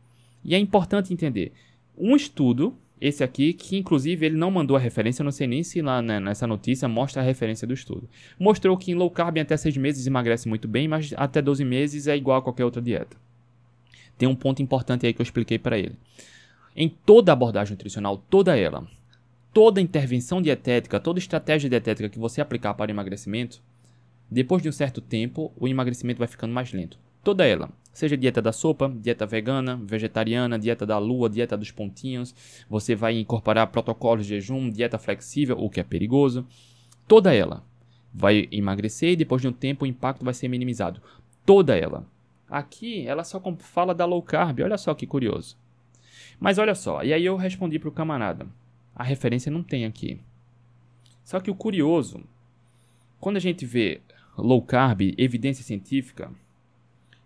E é importante entender. Um estudo esse aqui, que inclusive ele não mandou a referência, não sei nem se lá né, nessa notícia mostra a referência do estudo. Mostrou que em low carb até 6 meses emagrece muito bem, mas até 12 meses é igual a qualquer outra dieta. Tem um ponto importante aí que eu expliquei para ele. Em toda abordagem nutricional, toda ela, toda intervenção dietética, toda estratégia dietética que você aplicar para emagrecimento, depois de um certo tempo, o emagrecimento vai ficando mais lento. Toda ela. Seja dieta da sopa, dieta vegana, vegetariana, dieta da lua, dieta dos pontinhos. Você vai incorporar protocolos de jejum, dieta flexível, o que é perigoso. Toda ela vai emagrecer e depois de um tempo o impacto vai ser minimizado. Toda ela. Aqui ela só fala da low carb, olha só que curioso. Mas olha só, e aí eu respondi para o camarada. A referência não tem aqui. Só que o curioso, quando a gente vê low carb, evidência científica,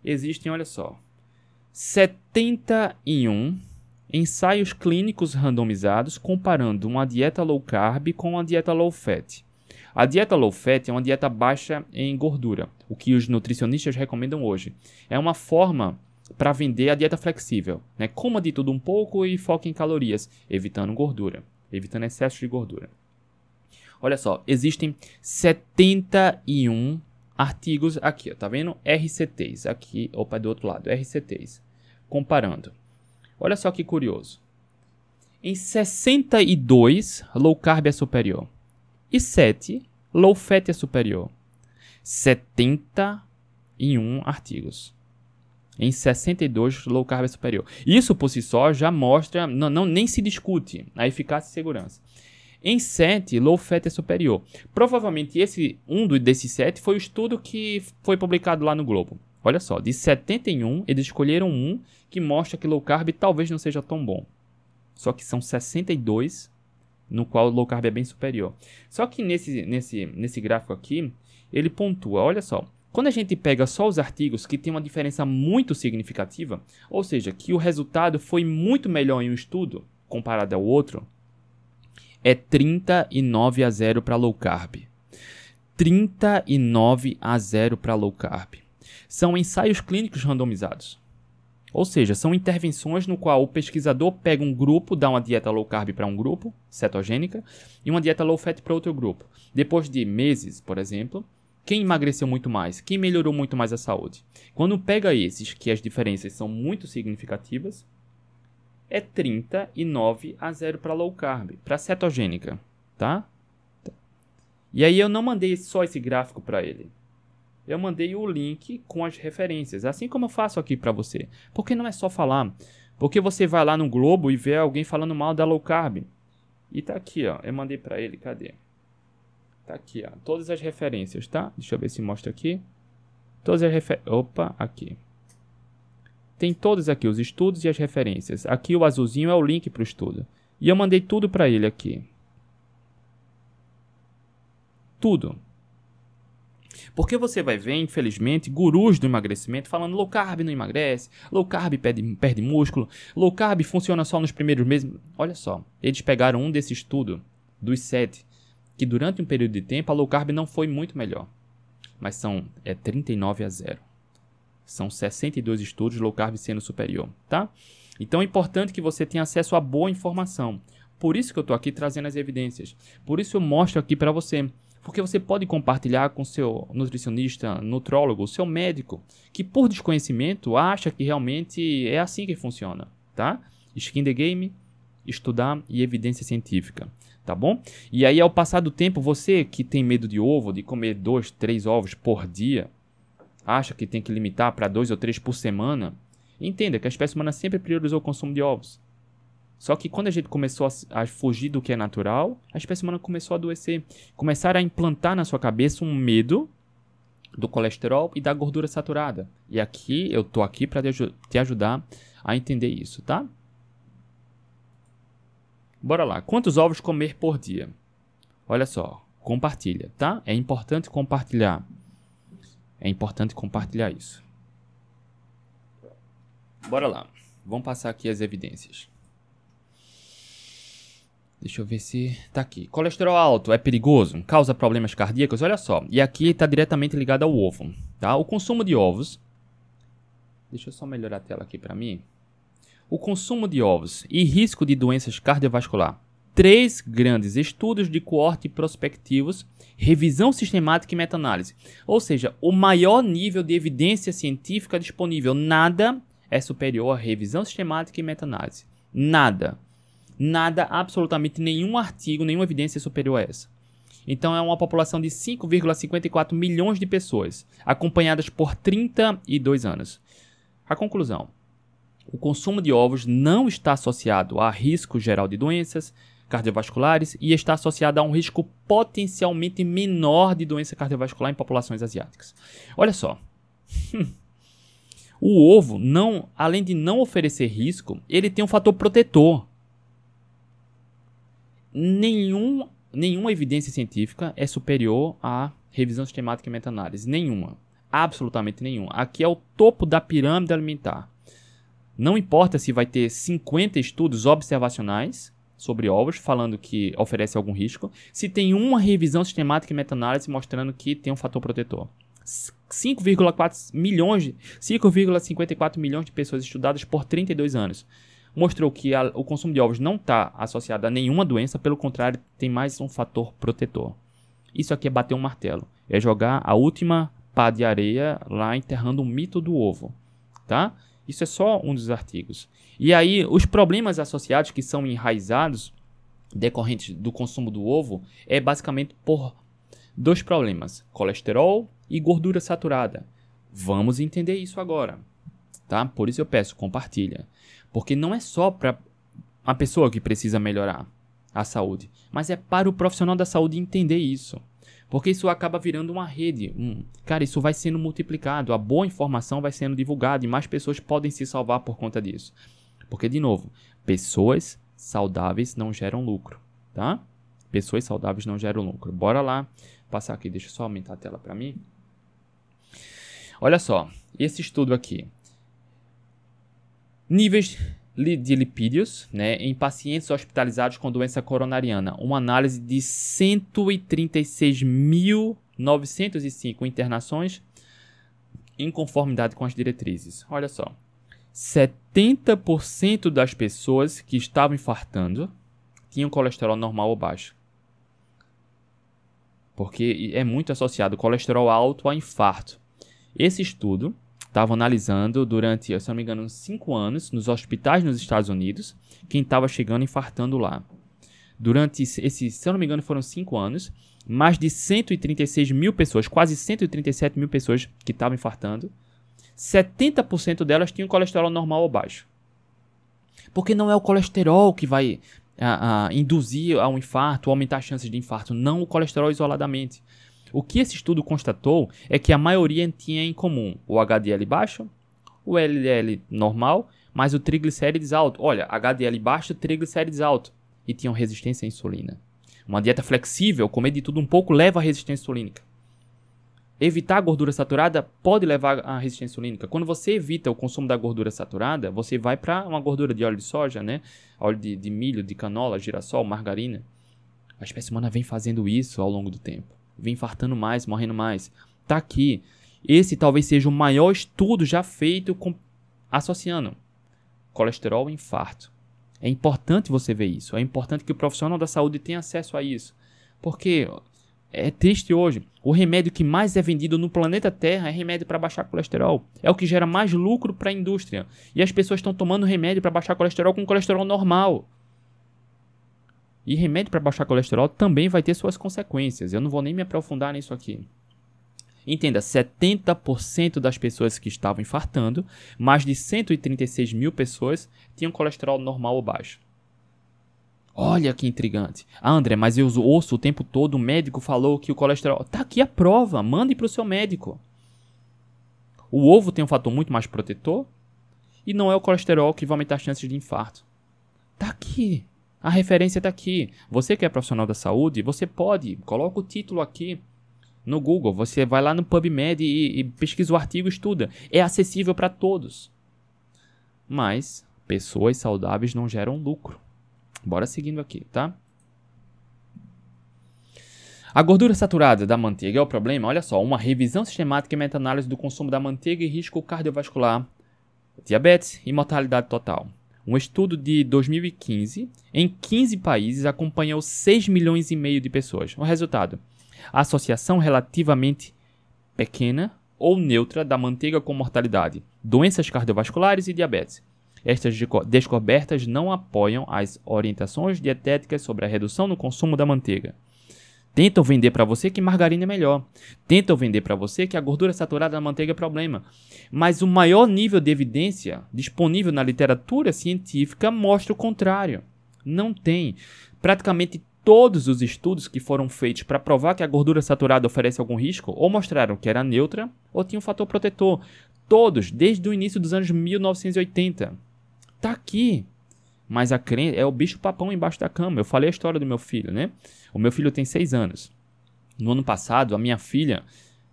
existem, olha só, 71 ensaios clínicos randomizados comparando uma dieta low carb com uma dieta low fat. A dieta low fat é uma dieta baixa em gordura, o que os nutricionistas recomendam hoje. É uma forma para vender a dieta flexível, né? Coma de tudo um pouco e foque em calorias, evitando gordura, evitando excesso de gordura. Olha só, existem 71 artigos aqui, ó, tá vendo? RCTs, aqui, opa, do outro lado, RCTs. Comparando. Olha só que curioso. Em 62, low carb é superior. E 7, low fat é superior. 71 artigos. Em 62, low carb é superior. Isso por si só já mostra, não, não nem se discute a eficácia e segurança. Em 7, low fat é superior. Provavelmente esse um desses 7 foi o estudo que foi publicado lá no Globo. Olha só, de 71, eles escolheram um que mostra que low carb talvez não seja tão bom. Só que são 62, no qual low carb é bem superior. Só que nesse, nesse, nesse gráfico aqui, ele pontua, olha só, quando a gente pega só os artigos que tem uma diferença muito significativa, ou seja, que o resultado foi muito melhor em um estudo comparado ao outro, é 39 a 0 para low carb. 39 a 0 para low carb. São ensaios clínicos randomizados. Ou seja, são intervenções no qual o pesquisador pega um grupo, dá uma dieta low carb para um grupo, cetogênica, e uma dieta low fat para outro grupo. Depois de meses, por exemplo, Quem emagreceu muito mais? Quem melhorou muito mais a saúde? Quando pega esses, que as diferenças são muito significativas, é 39 a 0 para low carb, para cetogênica, tá? E aí eu não mandei só esse gráfico para ele. Eu mandei o link com as referências, assim como eu faço aqui para você. Porque não é só falar. Porque você vai lá no Globo e vê alguém falando mal da low carb. E tá aqui, ó. Eu mandei para ele, cadê? Tá aqui, ó. Todas as referências, tá? Deixa eu ver se mostra aqui. Todas as referências. Opa, aqui. Tem todos aqui, os estudos e as referências. Aqui o azulzinho é o link para o estudo. E eu mandei tudo para ele aqui. Tudo. Porque você vai ver, infelizmente, gurus do emagrecimento falando low carb não emagrece, low carb perde, perde músculo, low carb funciona só nos primeiros meses. Olha só, eles pegaram um desse estudo, dos sete, que durante um período de tempo a low carb não foi muito melhor. Mas são é 39 a 0. São 62 estudos low carb sendo superior, tá? Então é importante que você tenha acesso a boa informação. Por isso que eu estou aqui trazendo as evidências. Por isso eu mostro aqui para você porque você pode compartilhar com seu nutricionista, nutrólogo, seu médico, que por desconhecimento acha que realmente é assim que funciona, tá? Skin the game, estudar e evidência científica, tá bom? E aí ao passar do tempo, você que tem medo de ovo, de comer dois, três ovos por dia, acha que tem que limitar para dois ou três por semana, entenda que a espécie humana sempre priorizou o consumo de ovos. Só que quando a gente começou a, a, fugir do que é natural, a espécie humana começou a adoecer. Começaram a implantar na sua cabeça um medo do colesterol e da gordura saturada. E aqui eu tô aqui para te ajudar a entender isso, tá? Bora lá. Quantos ovos comer por dia? Olha só, compartilha, tá? É importante compartilhar. É importante compartilhar isso. Bora lá. Vamos passar aqui as evidências. Deixa eu ver se tá aqui. Colesterol alto é perigoso? Causa problemas cardíacos? Olha só. E aqui está diretamente ligado ao ovo, tá? O consumo de ovos. Deixa eu só melhorar a tela aqui para mim. O consumo de ovos e risco de doenças cardiovasculares. Três grandes estudos de coorte prospectivos, revisão sistemática e meta-análise. Ou seja, o maior nível de evidência científica disponível. Nada é superior a revisão sistemática e meta-análise. Nada nada, absolutamente nenhum artigo, nenhuma evidência é superior a essa. Então é uma população de 5,54 milhões de pessoas, acompanhadas por 32 anos. A conclusão: o consumo de ovos não está associado a risco geral de doenças cardiovasculares e está associado a um risco potencialmente menor de doença cardiovascular em populações asiáticas. Olha só. o ovo não, além de não oferecer risco, ele tem um fator protetor nenhum, nenhuma evidência científica é superior à revisão sistemática e meta-análise. Nenhuma. Absolutamente nenhuma. Aqui é o topo da pirâmide alimentar. Não importa se vai ter 50 estudos observacionais sobre ovos falando que oferece algum risco, se tem uma revisão sistemática e meta-análise mostrando que tem um fator protetor. 5,4 milhões, 5,54 milhões de pessoas estudadas por 32 anos mostrou que a, o consumo de ovos não está associado a nenhuma doença, pelo contrário, tem mais um fator protetor. Isso aqui é bater um martelo, é jogar a última pá de areia lá enterrando o mito do ovo, tá? Isso é só um dos artigos. E aí, os problemas associados que são enraizados decorrentes do consumo do ovo é basicamente por dois problemas: colesterol e gordura saturada. Vamos entender isso agora, tá? Por isso eu peço compartilha. Porque não é só para a pessoa que precisa melhorar a saúde, mas é para o profissional da saúde entender isso. Porque isso acaba virando uma rede. Um, cara, isso vai sendo multiplicado, a boa informação vai sendo divulgada e mais pessoas podem se salvar por conta disso. Porque, de novo, pessoas saudáveis não geram lucro, tá? Pessoas saudáveis não geram lucro. Bora lá passar aqui, deixa eu só aumentar a tela para mim. Olha só, esse estudo aqui. Níveis de lipídios né, em pacientes hospitalizados com doença coronariana. Uma análise de 136.905 internações em conformidade com as diretrizes. Olha só. 70% das pessoas que estavam infartando tinham colesterol normal ou baixo. porque é muito associado colesterol alto a infarto. Esse estudo estava analisando durante, se não me engano, 5 anos nos hospitais nos Estados Unidos, quem estava chegando infartando lá. Durante esses, se não me engano, foram 5 anos, mais de 136 mil pessoas, quase 137 mil pessoas que estavam infartando, 70% delas tinham colesterol normal ou baixo. Porque não é o colesterol que vai a, a induzir a um infarto, aumentar as chances de infarto, não o colesterol isoladamente. O que esse estudo constatou é que a maioria tinha em comum o HDL baixo, o LDL normal, mas o triglicérides alto. Olha, HDL baixo, triglicérides alto. E tinham resistência à insulina. Uma dieta flexível, comer de tudo um pouco, leva à resistência insulínica. Evitar a gordura saturada pode levar à resistência insulínica. Quando você evita o consumo da gordura saturada, você vai para uma gordura de óleo de soja, né? Óleo de, de milho, de canola, girassol, margarina. A espécie humana vem fazendo isso ao longo do tempo. Vem infartando mais, morrendo mais. Tá aqui. Esse talvez seja o maior estudo já feito com... associando colesterol e infarto. É importante você ver isso. É importante que o profissional da saúde tenha acesso a isso. Porque é triste hoje. O remédio que mais é vendido no planeta Terra é remédio para baixar colesterol. É o que gera mais lucro para a indústria. E as pessoas estão tomando remédio para baixar colesterol com colesterol normal. E remédio para baixar colesterol também vai ter suas consequências. Eu não vou nem me aprofundar nisso aqui. Entenda, 70% das pessoas que estavam infartando, mais de 136 mil pessoas, tinham colesterol normal ou baixo. Olha que intrigante. Ah, André, mas eu ouço o tempo todo, o médico falou que o colesterol. Tá aqui a prova, mande para o seu médico. O ovo tem um fator muito mais protetor e não é o colesterol que vai aumentar as chances de infarto. Tá aqui. A referência tá aqui. Você que é profissional da saúde, você pode, coloca o título aqui no Google, você vai lá no PubMed e, e pesquisa o artigo, estuda. É acessível para todos. Mas pessoas saudáveis não geram lucro. Bora seguindo aqui, tá? A gordura saturada da manteiga é o problema? Olha só, uma revisão sistemática e meta-análise do consumo da manteiga e risco cardiovascular, diabetes e mortalidade total. Um estudo de 2015 em 15 países acompanhou 6 milhões e meio de pessoas. O resultado: a associação relativamente pequena ou neutra da manteiga com mortalidade, doenças cardiovasculares e diabetes. Estas descobertas não apoiam as orientações dietéticas sobre a redução no consumo da manteiga. Tentam vender para você que margarina é melhor. Tentam vender para você que a gordura saturada da manteiga é problema. Mas o maior nível de evidência disponível na literatura científica mostra o contrário. Não tem. Praticamente todos os estudos que foram feitos para provar que a gordura saturada oferece algum risco ou mostraram que era neutra ou tinha um fator protetor. Todos, desde o início dos anos 1980. Tá aqui. Mas a crença é o bicho papão embaixo da cama. Eu falei a história do meu filho, né? O meu filho tem seis anos. No ano passado, a minha filha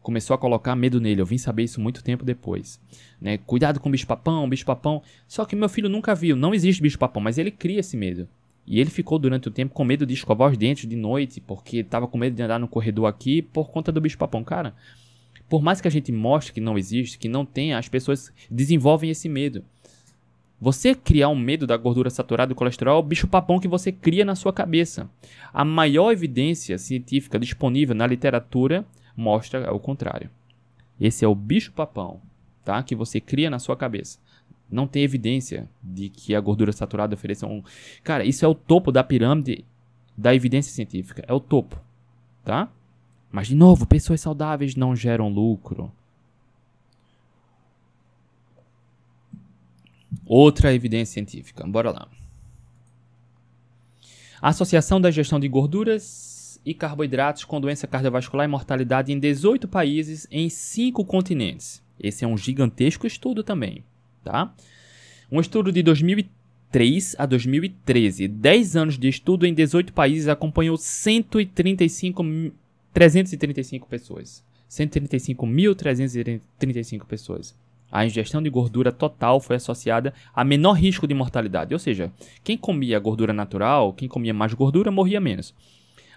começou a colocar medo nele. Eu vim saber isso muito tempo depois. Né? Cuidado com o bicho papão, bicho papão. Só que meu filho nunca viu. Não existe bicho papão, mas ele cria esse medo. E ele ficou durante o tempo com medo de escovar os dentes de noite, porque estava com medo de andar no corredor aqui por conta do bicho papão. Cara, por mais que a gente mostre que não existe, que não tem, as pessoas desenvolvem esse medo. Você criar um medo da gordura saturada e colesterol é o bicho papão que você cria na sua cabeça. A maior evidência científica disponível na literatura mostra o contrário. Esse é o bicho papão, tá? Que você cria na sua cabeça. Não tem evidência de que a gordura saturada ofereça um. Cara, isso é o topo da pirâmide da evidência científica. É o topo, tá? Mas de novo, pessoas saudáveis não geram lucro. Outra evidência científica. Bora lá. A Associação da Gestão de Gorduras e Carboidratos com Doença Cardiovascular e Mortalidade em 18 países em 5 continentes. Esse é um gigantesco estudo também, tá? Um estudo de 2003 a 2013. 10 anos de estudo em 18 países acompanhou 135, 335 pessoas. 135.335 pessoas a ingestão de gordura total foi associada a menor risco de mortalidade. Ou seja, quem comia gordura natural, quem comia mais gordura, morria menos.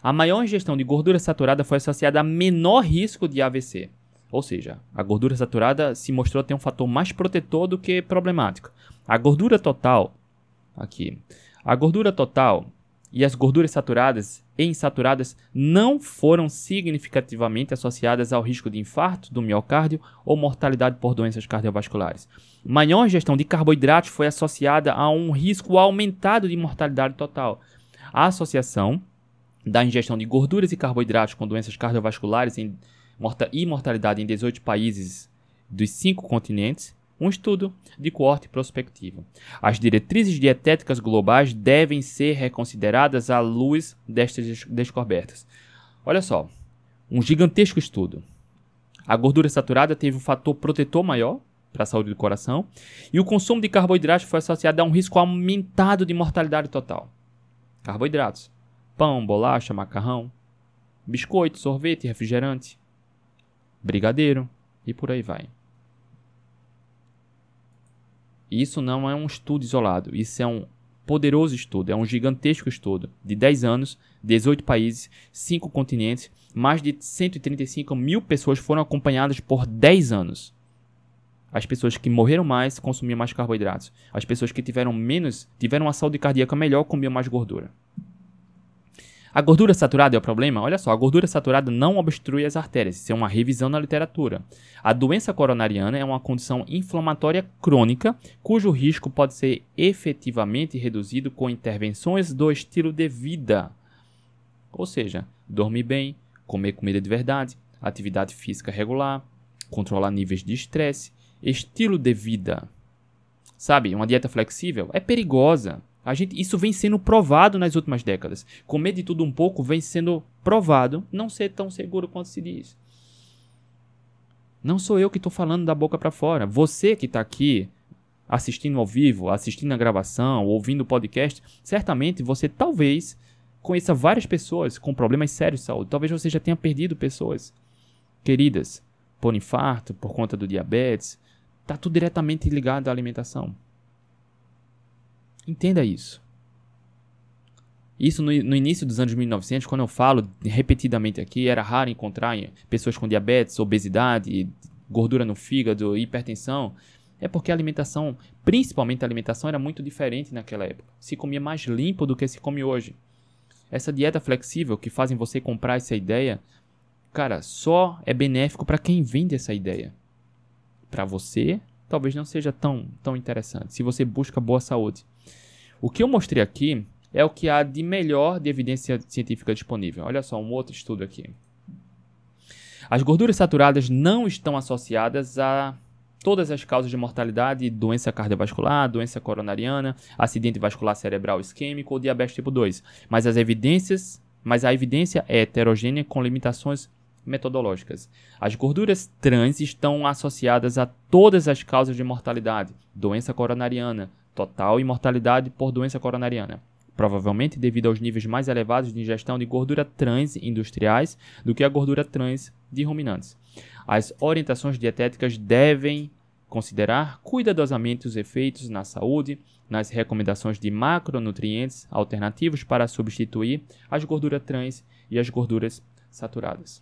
A maior ingestão de gordura saturada foi associada a menor risco de AVC. Ou seja, a gordura saturada se mostrou ter um fator mais protetor do que problemático. A gordura total, aqui, a gordura total e as gorduras saturadas e insaturadas não foram significativamente associadas ao risco de infarto do miocárdio ou mortalidade por doenças cardiovasculares. Maior ingestão de carboidratos foi associada a um risco aumentado de mortalidade total. A associação da ingestão de gorduras e carboidratos com doenças cardiovasculares e mortalidade em 18 países dos cinco continentes um estudo de coorte prospectivo. As diretrizes dietéticas globais devem ser reconsideradas à luz destas descobertas. Olha só, um gigantesco estudo. A gordura saturada teve um fator protetor maior para a saúde do coração e o consumo de carboidratos foi associado a um risco aumentado de mortalidade total. Carboidratos: pão, bolacha, macarrão, biscoito, sorvete, refrigerante, brigadeiro e por aí vai. Isso não é um estudo isolado, isso é um poderoso estudo, é um gigantesco estudo de 10 anos, 18 países, 5 continentes, mais de 135 mil pessoas foram acompanhadas por 10 anos. As pessoas que morreram mais consumiam mais carboidratos. As pessoas que tiveram menos, tiveram uma saúde cardíaca melhor, comiam mais gordura. A gordura saturada é o problema? Olha só, a gordura saturada não obstrui as artérias, isso é uma revisão na literatura. A doença coronariana é uma condição inflamatória crônica cujo risco pode ser efetivamente reduzido com intervenções do estilo de vida. Ou seja, dormir bem, comer comida de verdade, atividade física regular, controlar níveis de estresse, estilo de vida. Sabe, uma dieta flexível é perigosa. A gente, isso vem sendo provado nas últimas décadas. Comer de tudo um pouco vem sendo provado não ser tão seguro quanto se diz. Não sou eu que estou falando da boca para fora. Você que está aqui assistindo ao vivo, assistindo a gravação, ouvindo o podcast, certamente você talvez conheça várias pessoas com problemas sérios de saúde. Talvez você já tenha perdido pessoas queridas por infarto, por conta do diabetes. Está tudo diretamente ligado à alimentação. Entenda isso. Isso no, no, início dos anos 1900, quando eu falo repetidamente aqui, era raro encontrar pessoas com diabetes, obesidade, gordura no fígado, hipertensão. É porque a alimentação, principalmente a alimentação, era muito diferente naquela época. Se comia mais limpo do que se come hoje. Essa dieta flexível que fazem você comprar essa ideia, cara, só é benéfico para quem vende essa ideia. Para você, talvez não seja tão, tão interessante. Se você busca boa saúde. O que eu mostrei aqui é o que há de melhor de evidência científica disponível. Olha só, um outro estudo aqui. As gorduras saturadas não estão associadas a todas as causas de mortalidade, doença cardiovascular, doença coronariana, acidente vascular cerebral isquêmico ou diabetes tipo 2, mas as evidências, mas a evidência é heterogênea com limitações metodológicas. As gorduras trans estão associadas a todas as causas de mortalidade, doença coronariana, total mortalidade por doença coronariana, provavelmente devido aos níveis mais elevados de ingestão de gordura trans industriais do que a gordura trans de ruminantes. As orientações dietéticas devem considerar cuidadosamente os efeitos na saúde, nas recomendações de macronutrientes alternativos para substituir as gorduras trans e as gorduras saturadas.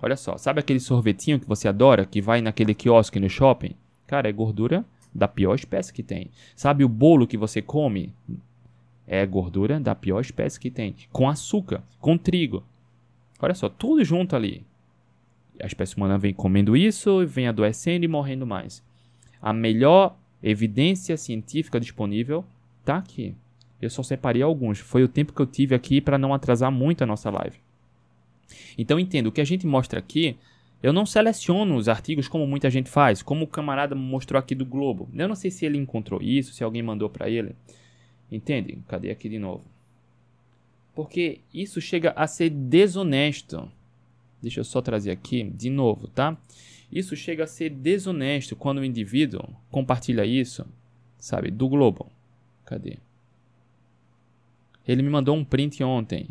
Olha só, sabe aquele sorvetinho que você adora, que vai naquele quiosque no shopping? Cara, é gordura da pior espécie que tem. Sabe o bolo que você come? É gordura da pior espécie que tem. Com açúcar, com trigo. Olha só, tudo junto ali. A espécie humana vem comendo isso, vem adoecendo e morrendo mais. A melhor evidência científica disponível está aqui. Eu só separei alguns. Foi o tempo que eu tive aqui para não atrasar muito a nossa live. Então entendo, o que a gente mostra aqui eu não seleciono os artigos como muita gente faz, como o camarada mostrou aqui do Globo. Eu não sei se ele encontrou isso, se alguém mandou para ele. Entende? Cadê aqui de novo? Porque isso chega a ser desonesto. Deixa eu só trazer aqui de novo, tá? Isso chega a ser desonesto quando o indivíduo compartilha isso, sabe, do Globo. Cadê? Ele me mandou um print ontem.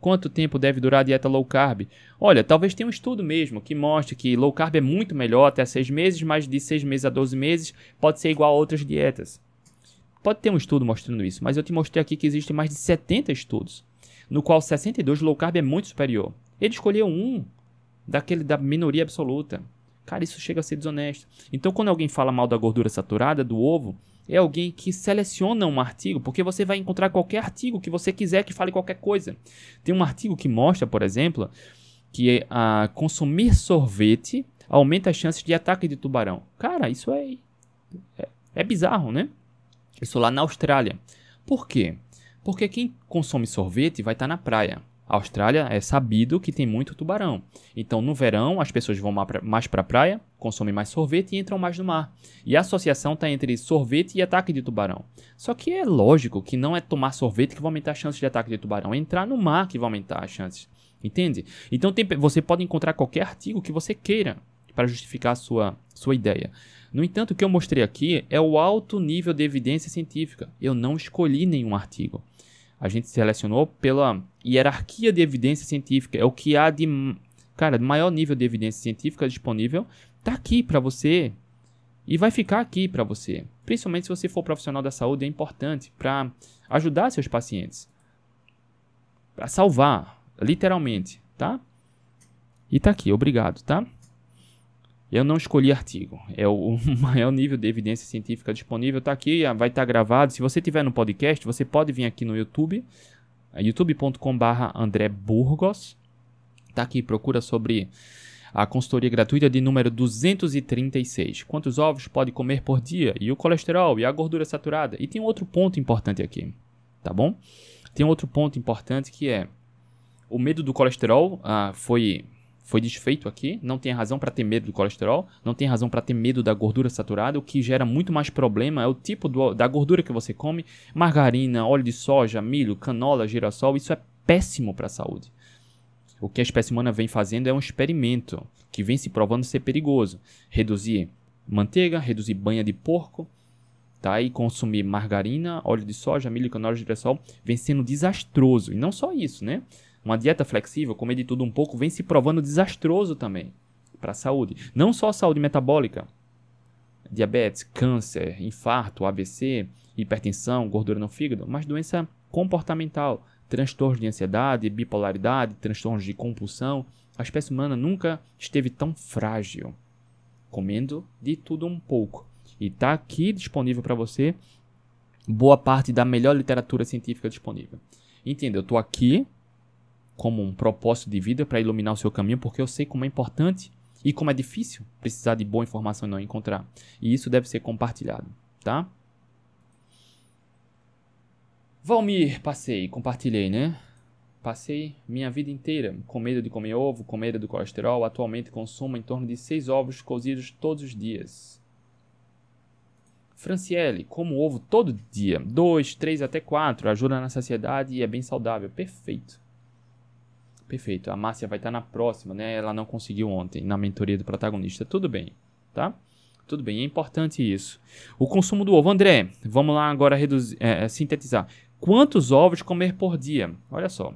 Quanto tempo deve durar a dieta low carb? Olha, talvez tenha um estudo mesmo que mostre que low carb é muito melhor até 6 meses, mas de 6 meses a 12 meses pode ser igual a outras dietas. Pode ter um estudo mostrando isso, mas eu te mostrei aqui que existem mais de 70 estudos, no qual 62 low carb é muito superior. Ele escolheu um daquele da minoria absoluta. Cara, isso chega a ser desonesto. Então, quando alguém fala mal da gordura saturada do ovo, é alguém que seleciona um artigo, porque você vai encontrar qualquer artigo que você quiser que fale qualquer coisa. Tem um artigo que mostra, por exemplo, que a consumir sorvete aumenta as chances de ataque de tubarão. Cara, isso é, é, é bizarro, né? Isso lá na Austrália. Por quê? Porque quem consome sorvete vai estar tá na praia. A Austrália é sabido que tem muito tubarão. Então, no verão, as pessoas vão mais para a praia, consomem mais sorvete e entram mais no mar. E a associação está entre sorvete e ataque de tubarão. Só que é lógico que não é tomar sorvete que vai aumentar as chances de ataque de tubarão, é entrar no mar que vai aumentar as chances. Entende? Então, tem, você pode encontrar qualquer artigo que você queira para justificar a sua, sua ideia. No entanto, o que eu mostrei aqui é o alto nível de evidência científica. Eu não escolhi nenhum artigo. A gente selecionou pela hierarquia de evidência científica. É o que há de, cara, maior nível de evidência científica disponível. Está aqui para você e vai ficar aqui para você. Principalmente se você for profissional da saúde, é importante para ajudar seus pacientes. Para salvar, literalmente, tá? E tá aqui, obrigado, tá? Eu não escolhi artigo. É o, maior nível de evidência científica disponível. Está aqui, ah, vai estar tá gravado. Se você tiver no podcast, você pode vir aqui no YouTube, youtube.com.br André Burgos. Está aqui, procura sobre a consultoria gratuita de número 236. Quantos ovos pode comer por dia? E o colesterol e a gordura saturada. E tem um outro ponto importante aqui, tá bom? Tem outro ponto importante que é o medo do colesterol ah, foi foi desfeito aqui, não tem razão para ter medo do colesterol, não tem razão para ter medo da gordura saturada, o que gera muito mais problema é o tipo do, da gordura que você come, margarina, óleo de soja, milho, canola, girassol, isso é péssimo para a saúde. O que a espécie humana vem fazendo é um experimento que vem se provando ser perigoso. Reduzir manteiga, reduzir banha de porco, tá? E consumir margarina, óleo de soja, milho, canola, girassol, vem sendo desastroso. E não só isso, né? Uma dieta flexível, comer de tudo um pouco, vem se provando desastroso também para a saúde. Não só a saúde metabólica, diabetes, câncer, infarto, AVC, hipertensão, gordura no fígado, mas doença comportamental, transtornos de ansiedade, bipolaridade, transtornos de compulsão. A espécie humana nunca esteve tão frágil, comendo de tudo um pouco. E está aqui disponível para você boa parte da melhor literatura científica disponível. Entenda, eu estou aqui como um propósito de vida para iluminar o seu caminho, porque eu sei como é importante e como é difícil precisar de boa informação e não encontrar. E isso deve ser compartilhado, tá? Valmir, passei, compartilhei, né? Passei minha vida inteira com medo de comer ovo, com medo do colesterol. Atualmente consumo em torno de 6 ovos cozidos todos os dias. Franciele, como ovo todo dia. 2, 3 até 4. Ajuda na saciedade e é bem saudável. Perfeito. Perfeito. A Márcia vai estar na próxima, né? Ela não conseguiu ontem na mentoria do protagonista. Tudo bem, tá? Tudo bem, é importante isso. O consumo do ovo. André, vamos lá agora reduzir, é, é, sintetizar. Quantos ovos comer por dia? Olha só.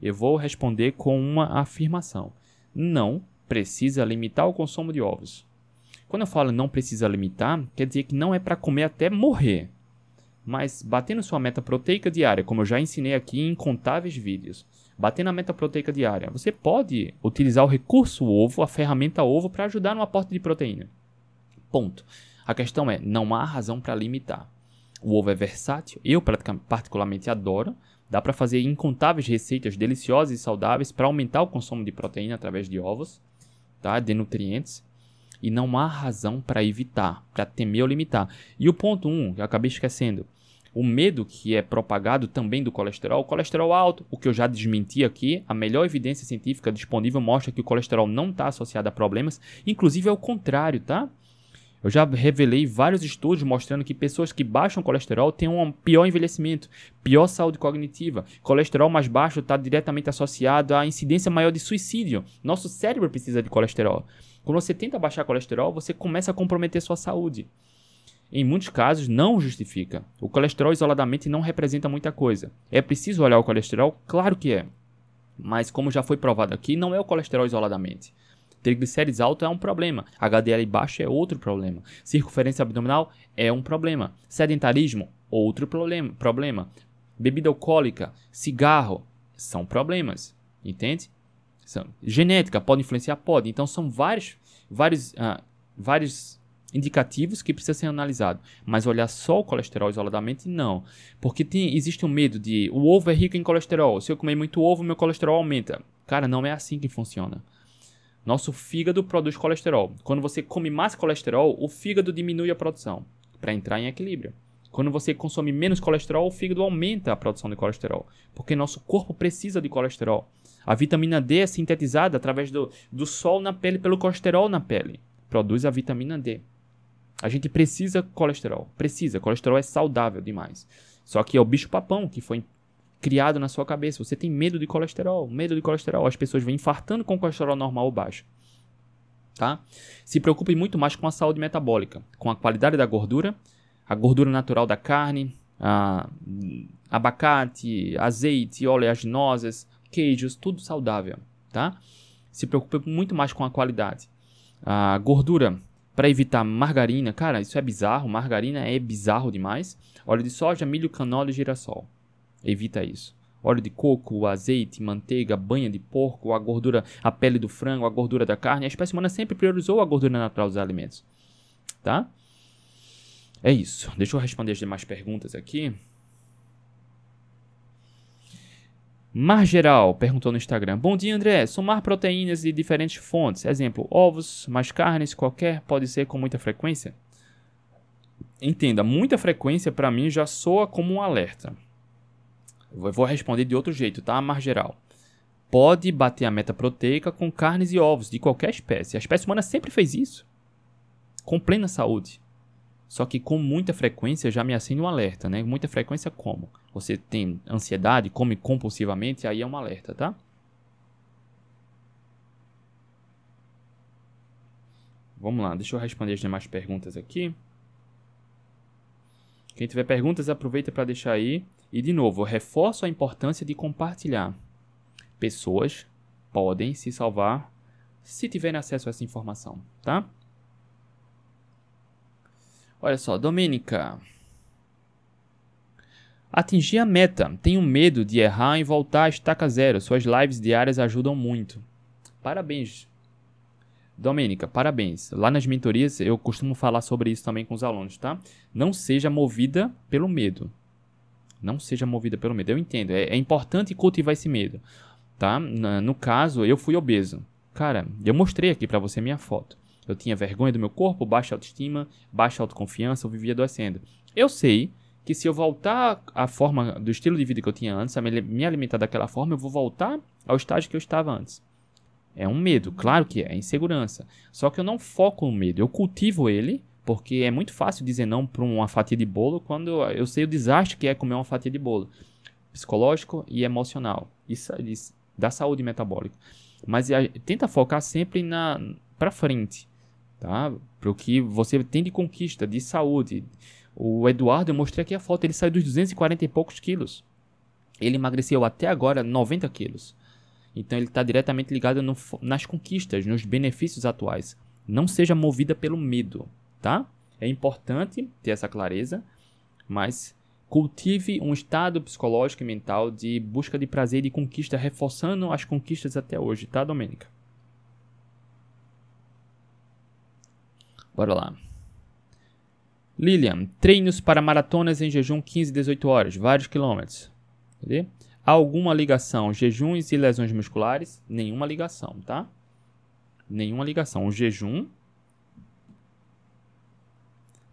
Eu vou responder com uma afirmação. Não precisa limitar o consumo de ovos. Quando eu falo não precisa limitar, quer dizer que não é para comer até morrer. Mas batendo sua meta proteica diária, como eu já ensinei aqui em incontáveis vídeos, bater na meta proteica diária, você pode utilizar o recurso ovo, a ferramenta ovo, para ajudar no aporte de proteína. Ponto. A questão é, não há razão para limitar. O ovo é versátil, eu particularmente adoro. Dá para fazer incontáveis receitas deliciosas e saudáveis para aumentar o consumo de proteína através de ovos, tá? de nutrientes. E não há razão para evitar, para temer ou limitar. E o ponto 1, um, que eu acabei esquecendo, o medo que é propagado também do colesterol, o colesterol alto, o que eu já desmenti aqui, a melhor evidência científica disponível mostra que o colesterol não está associado a problemas, inclusive é o contrário, tá? Eu já revelei vários estudos mostrando que pessoas que baixam colesterol têm um pior envelhecimento, pior saúde cognitiva. Colesterol mais baixo está diretamente associado à incidência maior de suicídio. Nosso cérebro precisa de colesterol. Quando você tenta baixar colesterol, você começa a comprometer sua saúde em muitos casos, não justifica. O colesterol isoladamente não representa muita coisa. É preciso olhar o colesterol? Claro que é. Mas, como já foi provado aqui, não é o colesterol isoladamente. Triglicérides alto é um problema. HDL baixo é outro problema. Circunferência abdominal é um problema. Sedentarismo, outro problema. problema. Bebida alcoólica, cigarro, são problemas. Entende? São. Genética pode influenciar? Pode. Então, são vários, vários, uh, vários indicativos que precisa ser analisado. Mas olhar só o colesterol isoladamente, não. Porque tem, existe um medo de o ovo é rico em colesterol. Se eu comer muito ovo, meu colesterol aumenta. Cara, não é assim que funciona. Nosso fígado produz colesterol. Quando você come mais colesterol, o fígado diminui a produção para entrar em equilíbrio. Quando você consome menos colesterol, o fígado aumenta a produção de colesterol, porque nosso corpo precisa de colesterol. A vitamina D é sintetizada através do, do sol na pele pelo colesterol na pele. Produz a vitamina D. A gente precisa colesterol. Precisa. Colesterol é saudável demais. Só que é o bicho-papão que foi criado na sua cabeça. Você tem medo de colesterol. Medo de colesterol. As pessoas vêm infartando com colesterol normal ou baixo. Tá? Se preocupe muito mais com a saúde metabólica, com a qualidade da gordura, a gordura natural da carne, abacate, azeite, oleaginosas, queijos, tudo saudável, tá? Se preocupe muito mais com a qualidade. A gordura para evitar margarina, cara, isso é bizarro, margarina é bizarro demais. Óleo de soja, milho, canola e girassol. Evita isso. Óleo de coco, azeite, manteiga, banha de porco, a gordura, a pele do frango, a gordura da carne. A espécie humana sempre priorizou a gordura natural dos alimentos. Tá? É isso. Deixa eu responder as demais perguntas aqui. Mar Geral perguntou no Instagram: Bom dia, André. Somar proteínas de diferentes fontes, exemplo, ovos, mais carnes, qualquer, pode ser com muita frequência? Entenda, muita frequência para mim já soa como um alerta. Eu vou responder de outro jeito, tá? Mar Geral. Pode bater a meta proteica com carnes e ovos de qualquer espécie. A espécie humana sempre fez isso. Com plena saúde. Só que com muita frequência já me acende um alerta, né? Muita frequência como? Você tem ansiedade, come compulsivamente, aí é um alerta, tá? Vamos lá, deixa eu responder as demais perguntas aqui. Quem tiver perguntas, aproveita para deixar aí. E de novo, reforço a importância de compartilhar. Pessoas podem se salvar se tiverem acesso a essa informação, tá? Olha só, Domênica. Atingir a meta. Tenho medo de errar e voltar à estaca zero. Suas lives diárias ajudam muito. Parabéns. Domênica, parabéns. Lá nas mentorias eu costumo falar sobre isso também com os alunos, tá? Não seja movida pelo medo. Não seja movida pelo medo. Eu entendo. É, é importante cultivar esse medo, tá? No caso, eu fui obeso. Cara, eu mostrei aqui para você minha foto. Eu tinha vergonha do meu corpo, baixa autoestima, baixa autoconfiança, eu vivia adoecendo. Eu sei que se eu voltar à forma do estilo de vida que eu tinha antes, a me alimentar daquela forma, eu vou voltar ao estágio que eu estava antes. É um medo, claro que é, é insegurança. Só que eu não foco no medo, eu cultivo ele, porque é muito fácil dizer não para uma fatia de bolo quando eu sei o desastre que é comer uma fatia de bolo. Psicológico e emocional. Isso, isso da saúde metabólica. Mas a, tenta focar sempre na para frente tá? Para o que você tem de conquista, de saúde. O Eduardo, eu mostrei aqui a foto, ele saiu dos 240 e poucos quilos. Ele emagreceu até agora 90 quilos. Então ele está diretamente ligado no, nas conquistas, nos benefícios atuais. Não seja movida pelo medo, tá? É importante ter essa clareza, mas cultive um estado psicológico e mental de busca de prazer e de conquista, reforçando as conquistas até hoje, tá, Domênica? Bora lá. Lilian, treinos para maratonas em jejum 15 18 horas, vários quilômetros. Entendeu? Há alguma ligação jejuns e lesões musculares? Nenhuma ligação, tá? Nenhuma ligação. O jejum,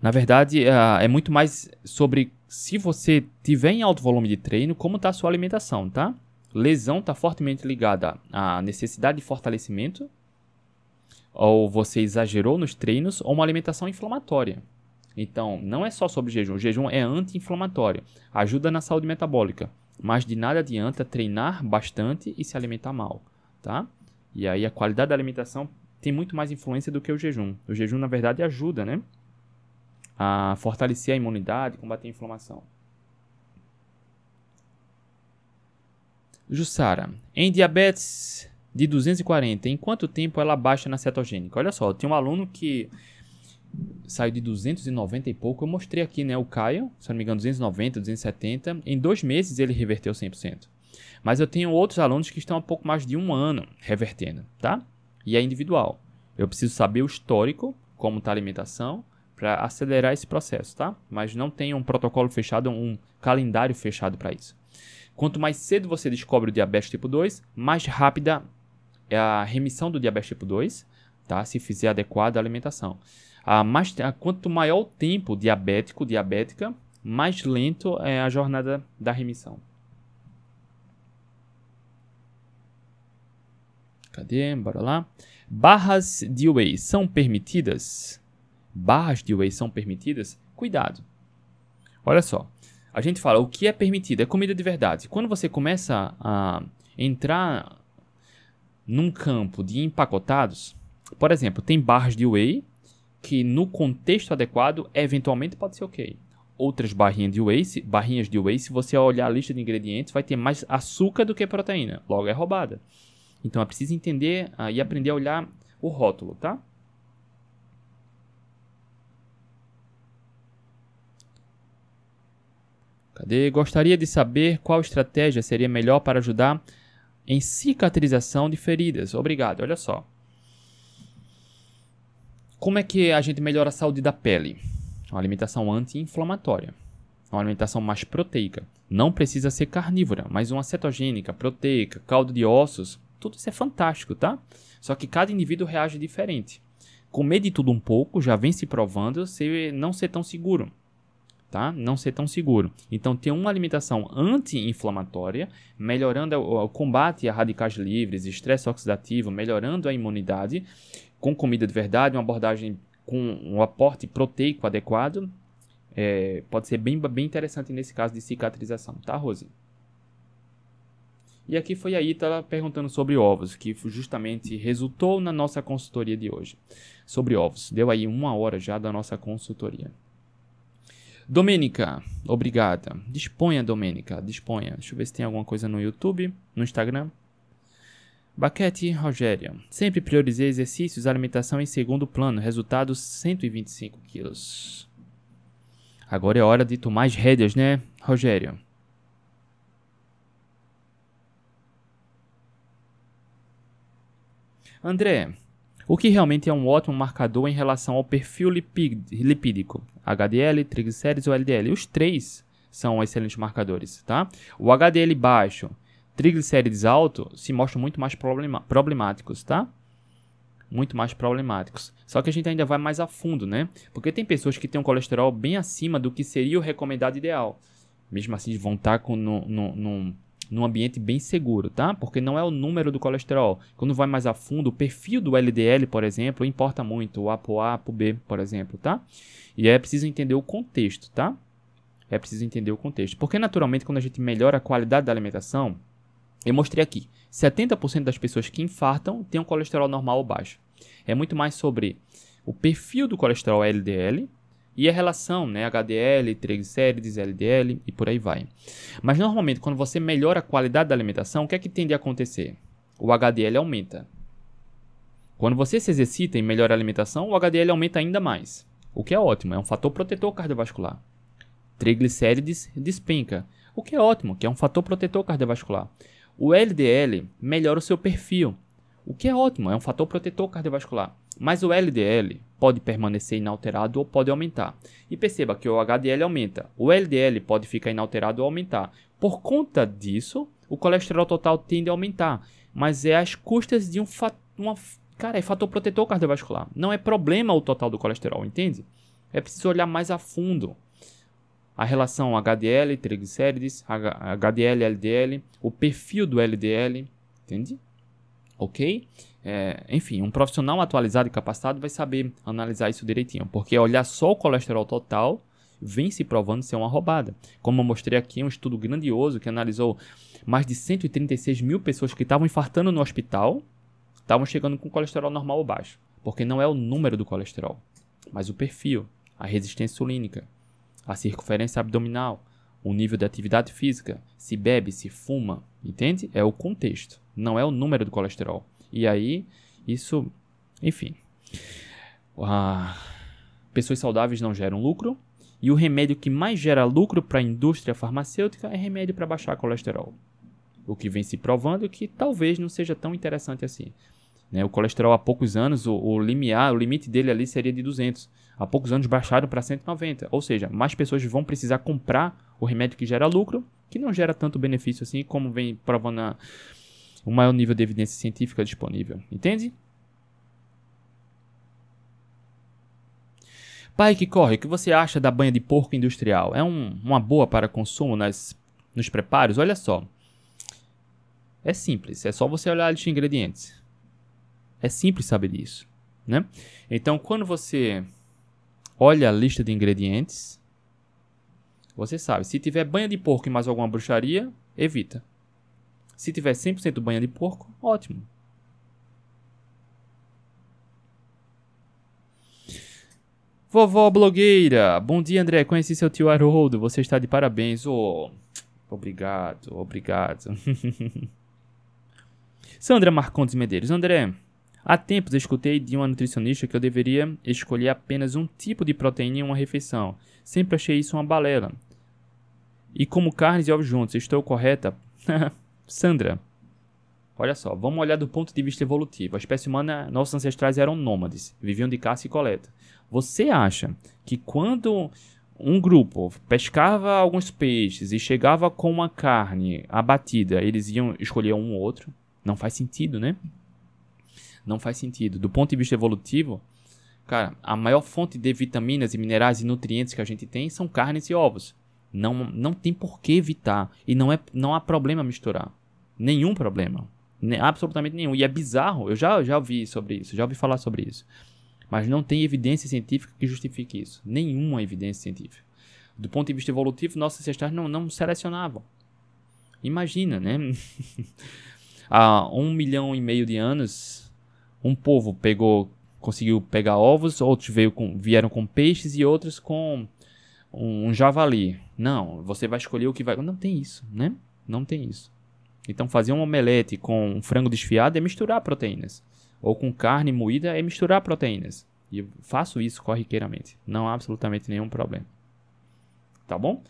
na verdade, é, é muito mais sobre se você tiver em alto volume de treino, como está a sua alimentação, tá? Lesão está fortemente ligada à necessidade de fortalecimento ou você exagerou nos treinos, ou uma alimentação inflamatória. Então, não é só sobre jejum. O jejum é anti-inflamatório, ajuda na saúde metabólica, mas de nada adianta treinar bastante e se alimentar mal, tá? E aí a qualidade da alimentação tem muito mais influência do que o jejum. O jejum, na verdade, ajuda, né? A fortalecer a imunidade, combater a inflamação. Jussara, em diabetes de 240, em quanto tempo ela baixa na cetogênica? Olha só, tem um aluno que saiu de 290 e pouco, eu mostrei aqui, né, o Caio, se não me engano, 290, 270, em dois meses ele reverteu 100%. Mas eu tenho outros alunos que estão há pouco mais de um ano revertendo, tá? E é individual. Eu preciso saber o histórico como está a alimentação, para acelerar esse processo, tá? Mas não tem um protocolo fechado, um calendário fechado para isso. Quanto mais cedo você descobre o diabetes tipo 2, mais rápida é a remissão do diabetes tipo 2, tá? Se fizer adequada a alimentação. A mais, a, quanto maior o tempo diabético, diabética, mais lento é a jornada da remissão. Cadê? Bora lá. Barras de whey são permitidas? Barras de whey são permitidas? Cuidado. Olha só. A gente fala o que é permitido, é comida de verdade. Quando você começa a entrar num campo de empacotados, por exemplo, tem barras de whey que no contexto adequado eventualmente pode ser ok. Outras barrinhas de whey, se, barrinhas de whey, se você olhar a lista de ingredientes, vai ter mais açúcar do que proteína. Logo é roubada. Então é preciso entender uh, e aprender a olhar o rótulo, tá? Cadê? Gostaria de saber qual estratégia seria melhor para ajudar em cicatrização de feridas. Obrigado. Olha só. Como é que a gente melhora a saúde da pele? Uma alimentação anti-inflamatória. Uma alimentação mais proteica. Não precisa ser carnívora, mas uma cetogênica, proteica, caldo de ossos. Tudo isso é fantástico, tá? Só que cada indivíduo reage diferente. Comer de tudo um pouco já vem se provando ser, não ser tão seguro tá? Não ser tão seguro. Então, ter uma alimentação anti-inflamatória, melhorando o, o combate a radicais livres, estresse oxidativo, melhorando a imunidade, com comida de verdade, uma abordagem com um aporte proteico adequado, é, pode ser bem, bem interessante nesse caso de cicatrização, tá, Rose? E aqui foi a Ítala perguntando sobre ovos, que justamente resultou na nossa consultoria de hoje. Sobre ovos. Deu aí uma hora já da nossa consultoria. Domênica, obrigada. Disponha, Domênica, disponha. Deixa eu ver se tem alguma coisa no YouTube, no Instagram. Baquete Rogério. Sempre priorizei exercícios alimentação em segundo plano. Resultado 125 quilos. Agora é hora de tomar as rédeas, né, Rogério? André, o que realmente é um ótimo marcador em relação ao perfil lipídico, HDL, triglicérides ou LDL. Os três são excelentes marcadores, tá? O HDL baixo, triglicérides alto, se mostram muito mais problemáticos, tá? Muito mais problemáticos. Só que a gente ainda vai mais a fundo, né? Porque tem pessoas que têm um colesterol bem acima do que seria o recomendado ideal. Mesmo assim, vão estar com no, no, no num ambiente bem seguro, tá? Porque não é o número do colesterol. Quando vai mais a fundo, o perfil do LDL, por exemplo, importa muito, o ApoA, ApoB, B, por exemplo, tá? E é preciso entender o contexto, tá? É preciso entender o contexto. Porque naturalmente, quando a gente melhora a qualidade da alimentação, eu mostrei aqui, 70% das pessoas que infartam têm um colesterol normal ou baixo. É muito mais sobre o perfil do colesterol LDL e a relação, né, HDL, triglicérides, LDL e por aí vai. Mas normalmente quando você melhora a qualidade da alimentação, o que é que tende a acontecer? O HDL aumenta. Quando você se exercita e melhora a alimentação, o HDL aumenta ainda mais, o que é ótimo, é um fator protetor cardiovascular. Triglicérides despenca, o que é ótimo, que é um fator protetor cardiovascular. O LDL melhora o seu perfil, o que é ótimo, é um fator protetor cardiovascular. Mas o LDL pode permanecer inalterado ou pode aumentar. E perceba que o HDL aumenta, o LDL pode ficar inalterado ou aumentar. Por conta disso, o colesterol total tende a aumentar, mas é às custas de um fator. Cara, é fator protetor cardiovascular. Não é problema o total do colesterol, entende? É preciso olhar mais a fundo a relação HDL, triglicérides, HDL, LDL, o perfil do LDL, entende? Ok? É, enfim, um profissional atualizado e capacitado vai saber analisar isso direitinho, porque olhar só o colesterol total vem se provando ser uma roubada. Como eu mostrei aqui, um estudo grandioso que analisou mais de 136 mil pessoas que estavam infartando no hospital, estavam chegando com colesterol normal ou baixo, porque não é o número do colesterol, mas o perfil, a resistência insulínica, a circunferência abdominal, o nível de atividade física, se bebe, se fuma, entende? É o contexto, não é o número do colesterol. E aí, isso, enfim. Pessoas saudáveis não geram lucro. E o remédio que mais gera lucro para a indústria farmacêutica é remédio para baixar colesterol. O que vem se provando que talvez não seja tão interessante assim. Né? O colesterol há poucos anos, o, o, limiar, o limite dele ali seria de 200. Há poucos anos baixaram para 190. Ou seja, mais pessoas vão precisar comprar o remédio que gera lucro, que não gera tanto benefício assim, como vem provando a, o maior nível de evidência científica disponível. Entende? Pai que corre, o que você acha da banha de porco industrial? É um, uma boa para consumo nas, nos preparos? Olha só. É simples, é só você olhar a lista de ingredientes. É simples saber disso, né? Então, quando você olha a lista de ingredientes, você sabe, se tiver banha de porco e mais alguma bruxaria, evita. Se tiver 100% banha de porco, ótimo. Vovó blogueira, bom dia André, conheci seu tio Haroldo, você está de parabéns. Oh, obrigado, obrigado. Sandra Marcondes Medeiros, André, há tempos escutei de uma nutricionista que eu deveria escolher apenas um tipo de proteína em uma refeição. Sempre achei isso uma balela. E como carnes e ovos juntos, estou correta? Sandra, olha só, vamos olhar do ponto de vista evolutivo. A espécie humana, nossos ancestrais eram nômades, viviam de caça e coleta. Você acha que quando um grupo pescava alguns peixes e chegava com uma carne abatida, eles iam escolher um ou outro? Não faz sentido, né? Não faz sentido. Do ponto de vista evolutivo, cara, a maior fonte de vitaminas e minerais e nutrientes que a gente tem são carnes e ovos. Não, não tem por que evitar. E não, é, não há problema misturar. Nenhum problema. absolutamente nenhum. E é bizarro. Eu já, já ouvi sobre isso. Já ouvi falar sobre isso. Mas não tem evidência científica que justifique isso. Nenhuma evidência científica. Do ponto de vista evolutivo, nossos ancestrais não, não selecionavam. Imagina, né? Há um milhão e meio de anos, um povo pegou, conseguiu pegar ovos, outros veio com, vieram com peixes e outros com um, um javali. Não, você vai escolher o que vai. Não tem isso, né? Não tem isso. Então, fazer um omelete com um frango desfiado é misturar proteínas ou com carne moída é misturar proteínas. E eu faço isso corriqueiramente. Não há absolutamente nenhum problema. Tá bom?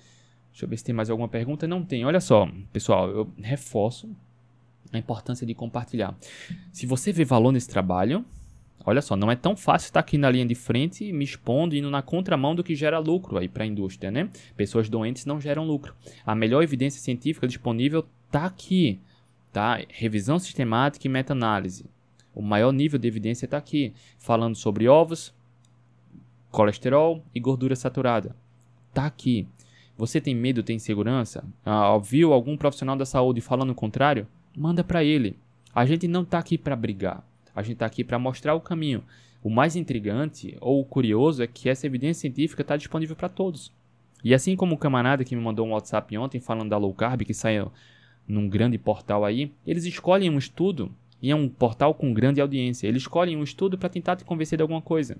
Deixa eu ver se tem mais alguma pergunta. Não tem. Olha só, pessoal, eu reforço a importância de compartilhar. Se você vê valor nesse trabalho, olha só, não é tão fácil estar aqui na linha de frente, me expondo, indo na contramão do que gera lucro aí para a indústria, né? Pessoas doentes não geram lucro. A melhor evidência científica disponível está aqui, tá? Revisão sistemática e meta-análise. O maior nível de evidência está aqui, falando sobre ovos, colesterol e gordura saturada. Está aqui. Você tem medo, tem insegurança? Ah, ouviu algum profissional da saúde falando o contrário? Manda para ele. A gente não está aqui para brigar. A gente está aqui para mostrar o caminho. O mais intrigante ou curioso é que essa evidência científica está disponível para todos. E assim como o camarada que me mandou um WhatsApp ontem falando da low carb, que saiu num grande portal aí, eles escolhem um estudo e é um portal com grande audiência. Eles escolhem um estudo para tentar te convencer de alguma coisa.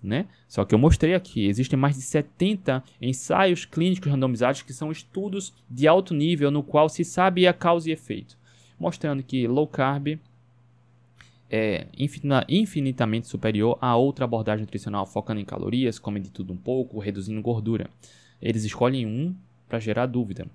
Né? Só que eu mostrei aqui, existem mais de 70 ensaios clínicos randomizados que são estudos de alto nível no qual se sabe a causa e efeito, mostrando que low carb é infinitamente superior a outra abordagem nutricional focando em calorias, come de tudo um pouco, reduzindo gordura. Eles escolhem um para gerar dúvida,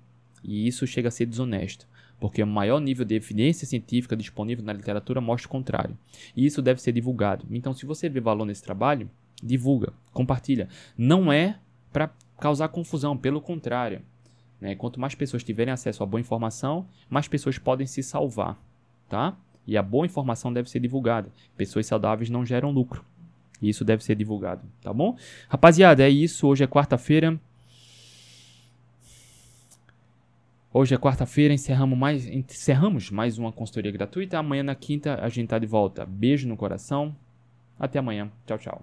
e isso chega a ser desonesto porque o maior nível de evidência científica disponível na literatura mostra o contrário. E isso deve ser divulgado. Então, se você vê valor nesse trabalho, divulga, compartilha. Não é para causar confusão, pelo contrário. Né? Quanto mais pessoas tiverem acesso a boa informação, mais pessoas podem se salvar, tá? E a boa informação deve ser divulgada. Pessoas saudáveis não geram lucro. E isso deve ser divulgado, tá bom? Rapaziada, é isso. Hoje é quarta-feira. Hoje é quarta-feira, encerramos mais, encerramos mais uma consultoria gratuita. Amanhã na quinta a gente tá de volta. Beijo no coração. Até amanhã. Tchau, tchau.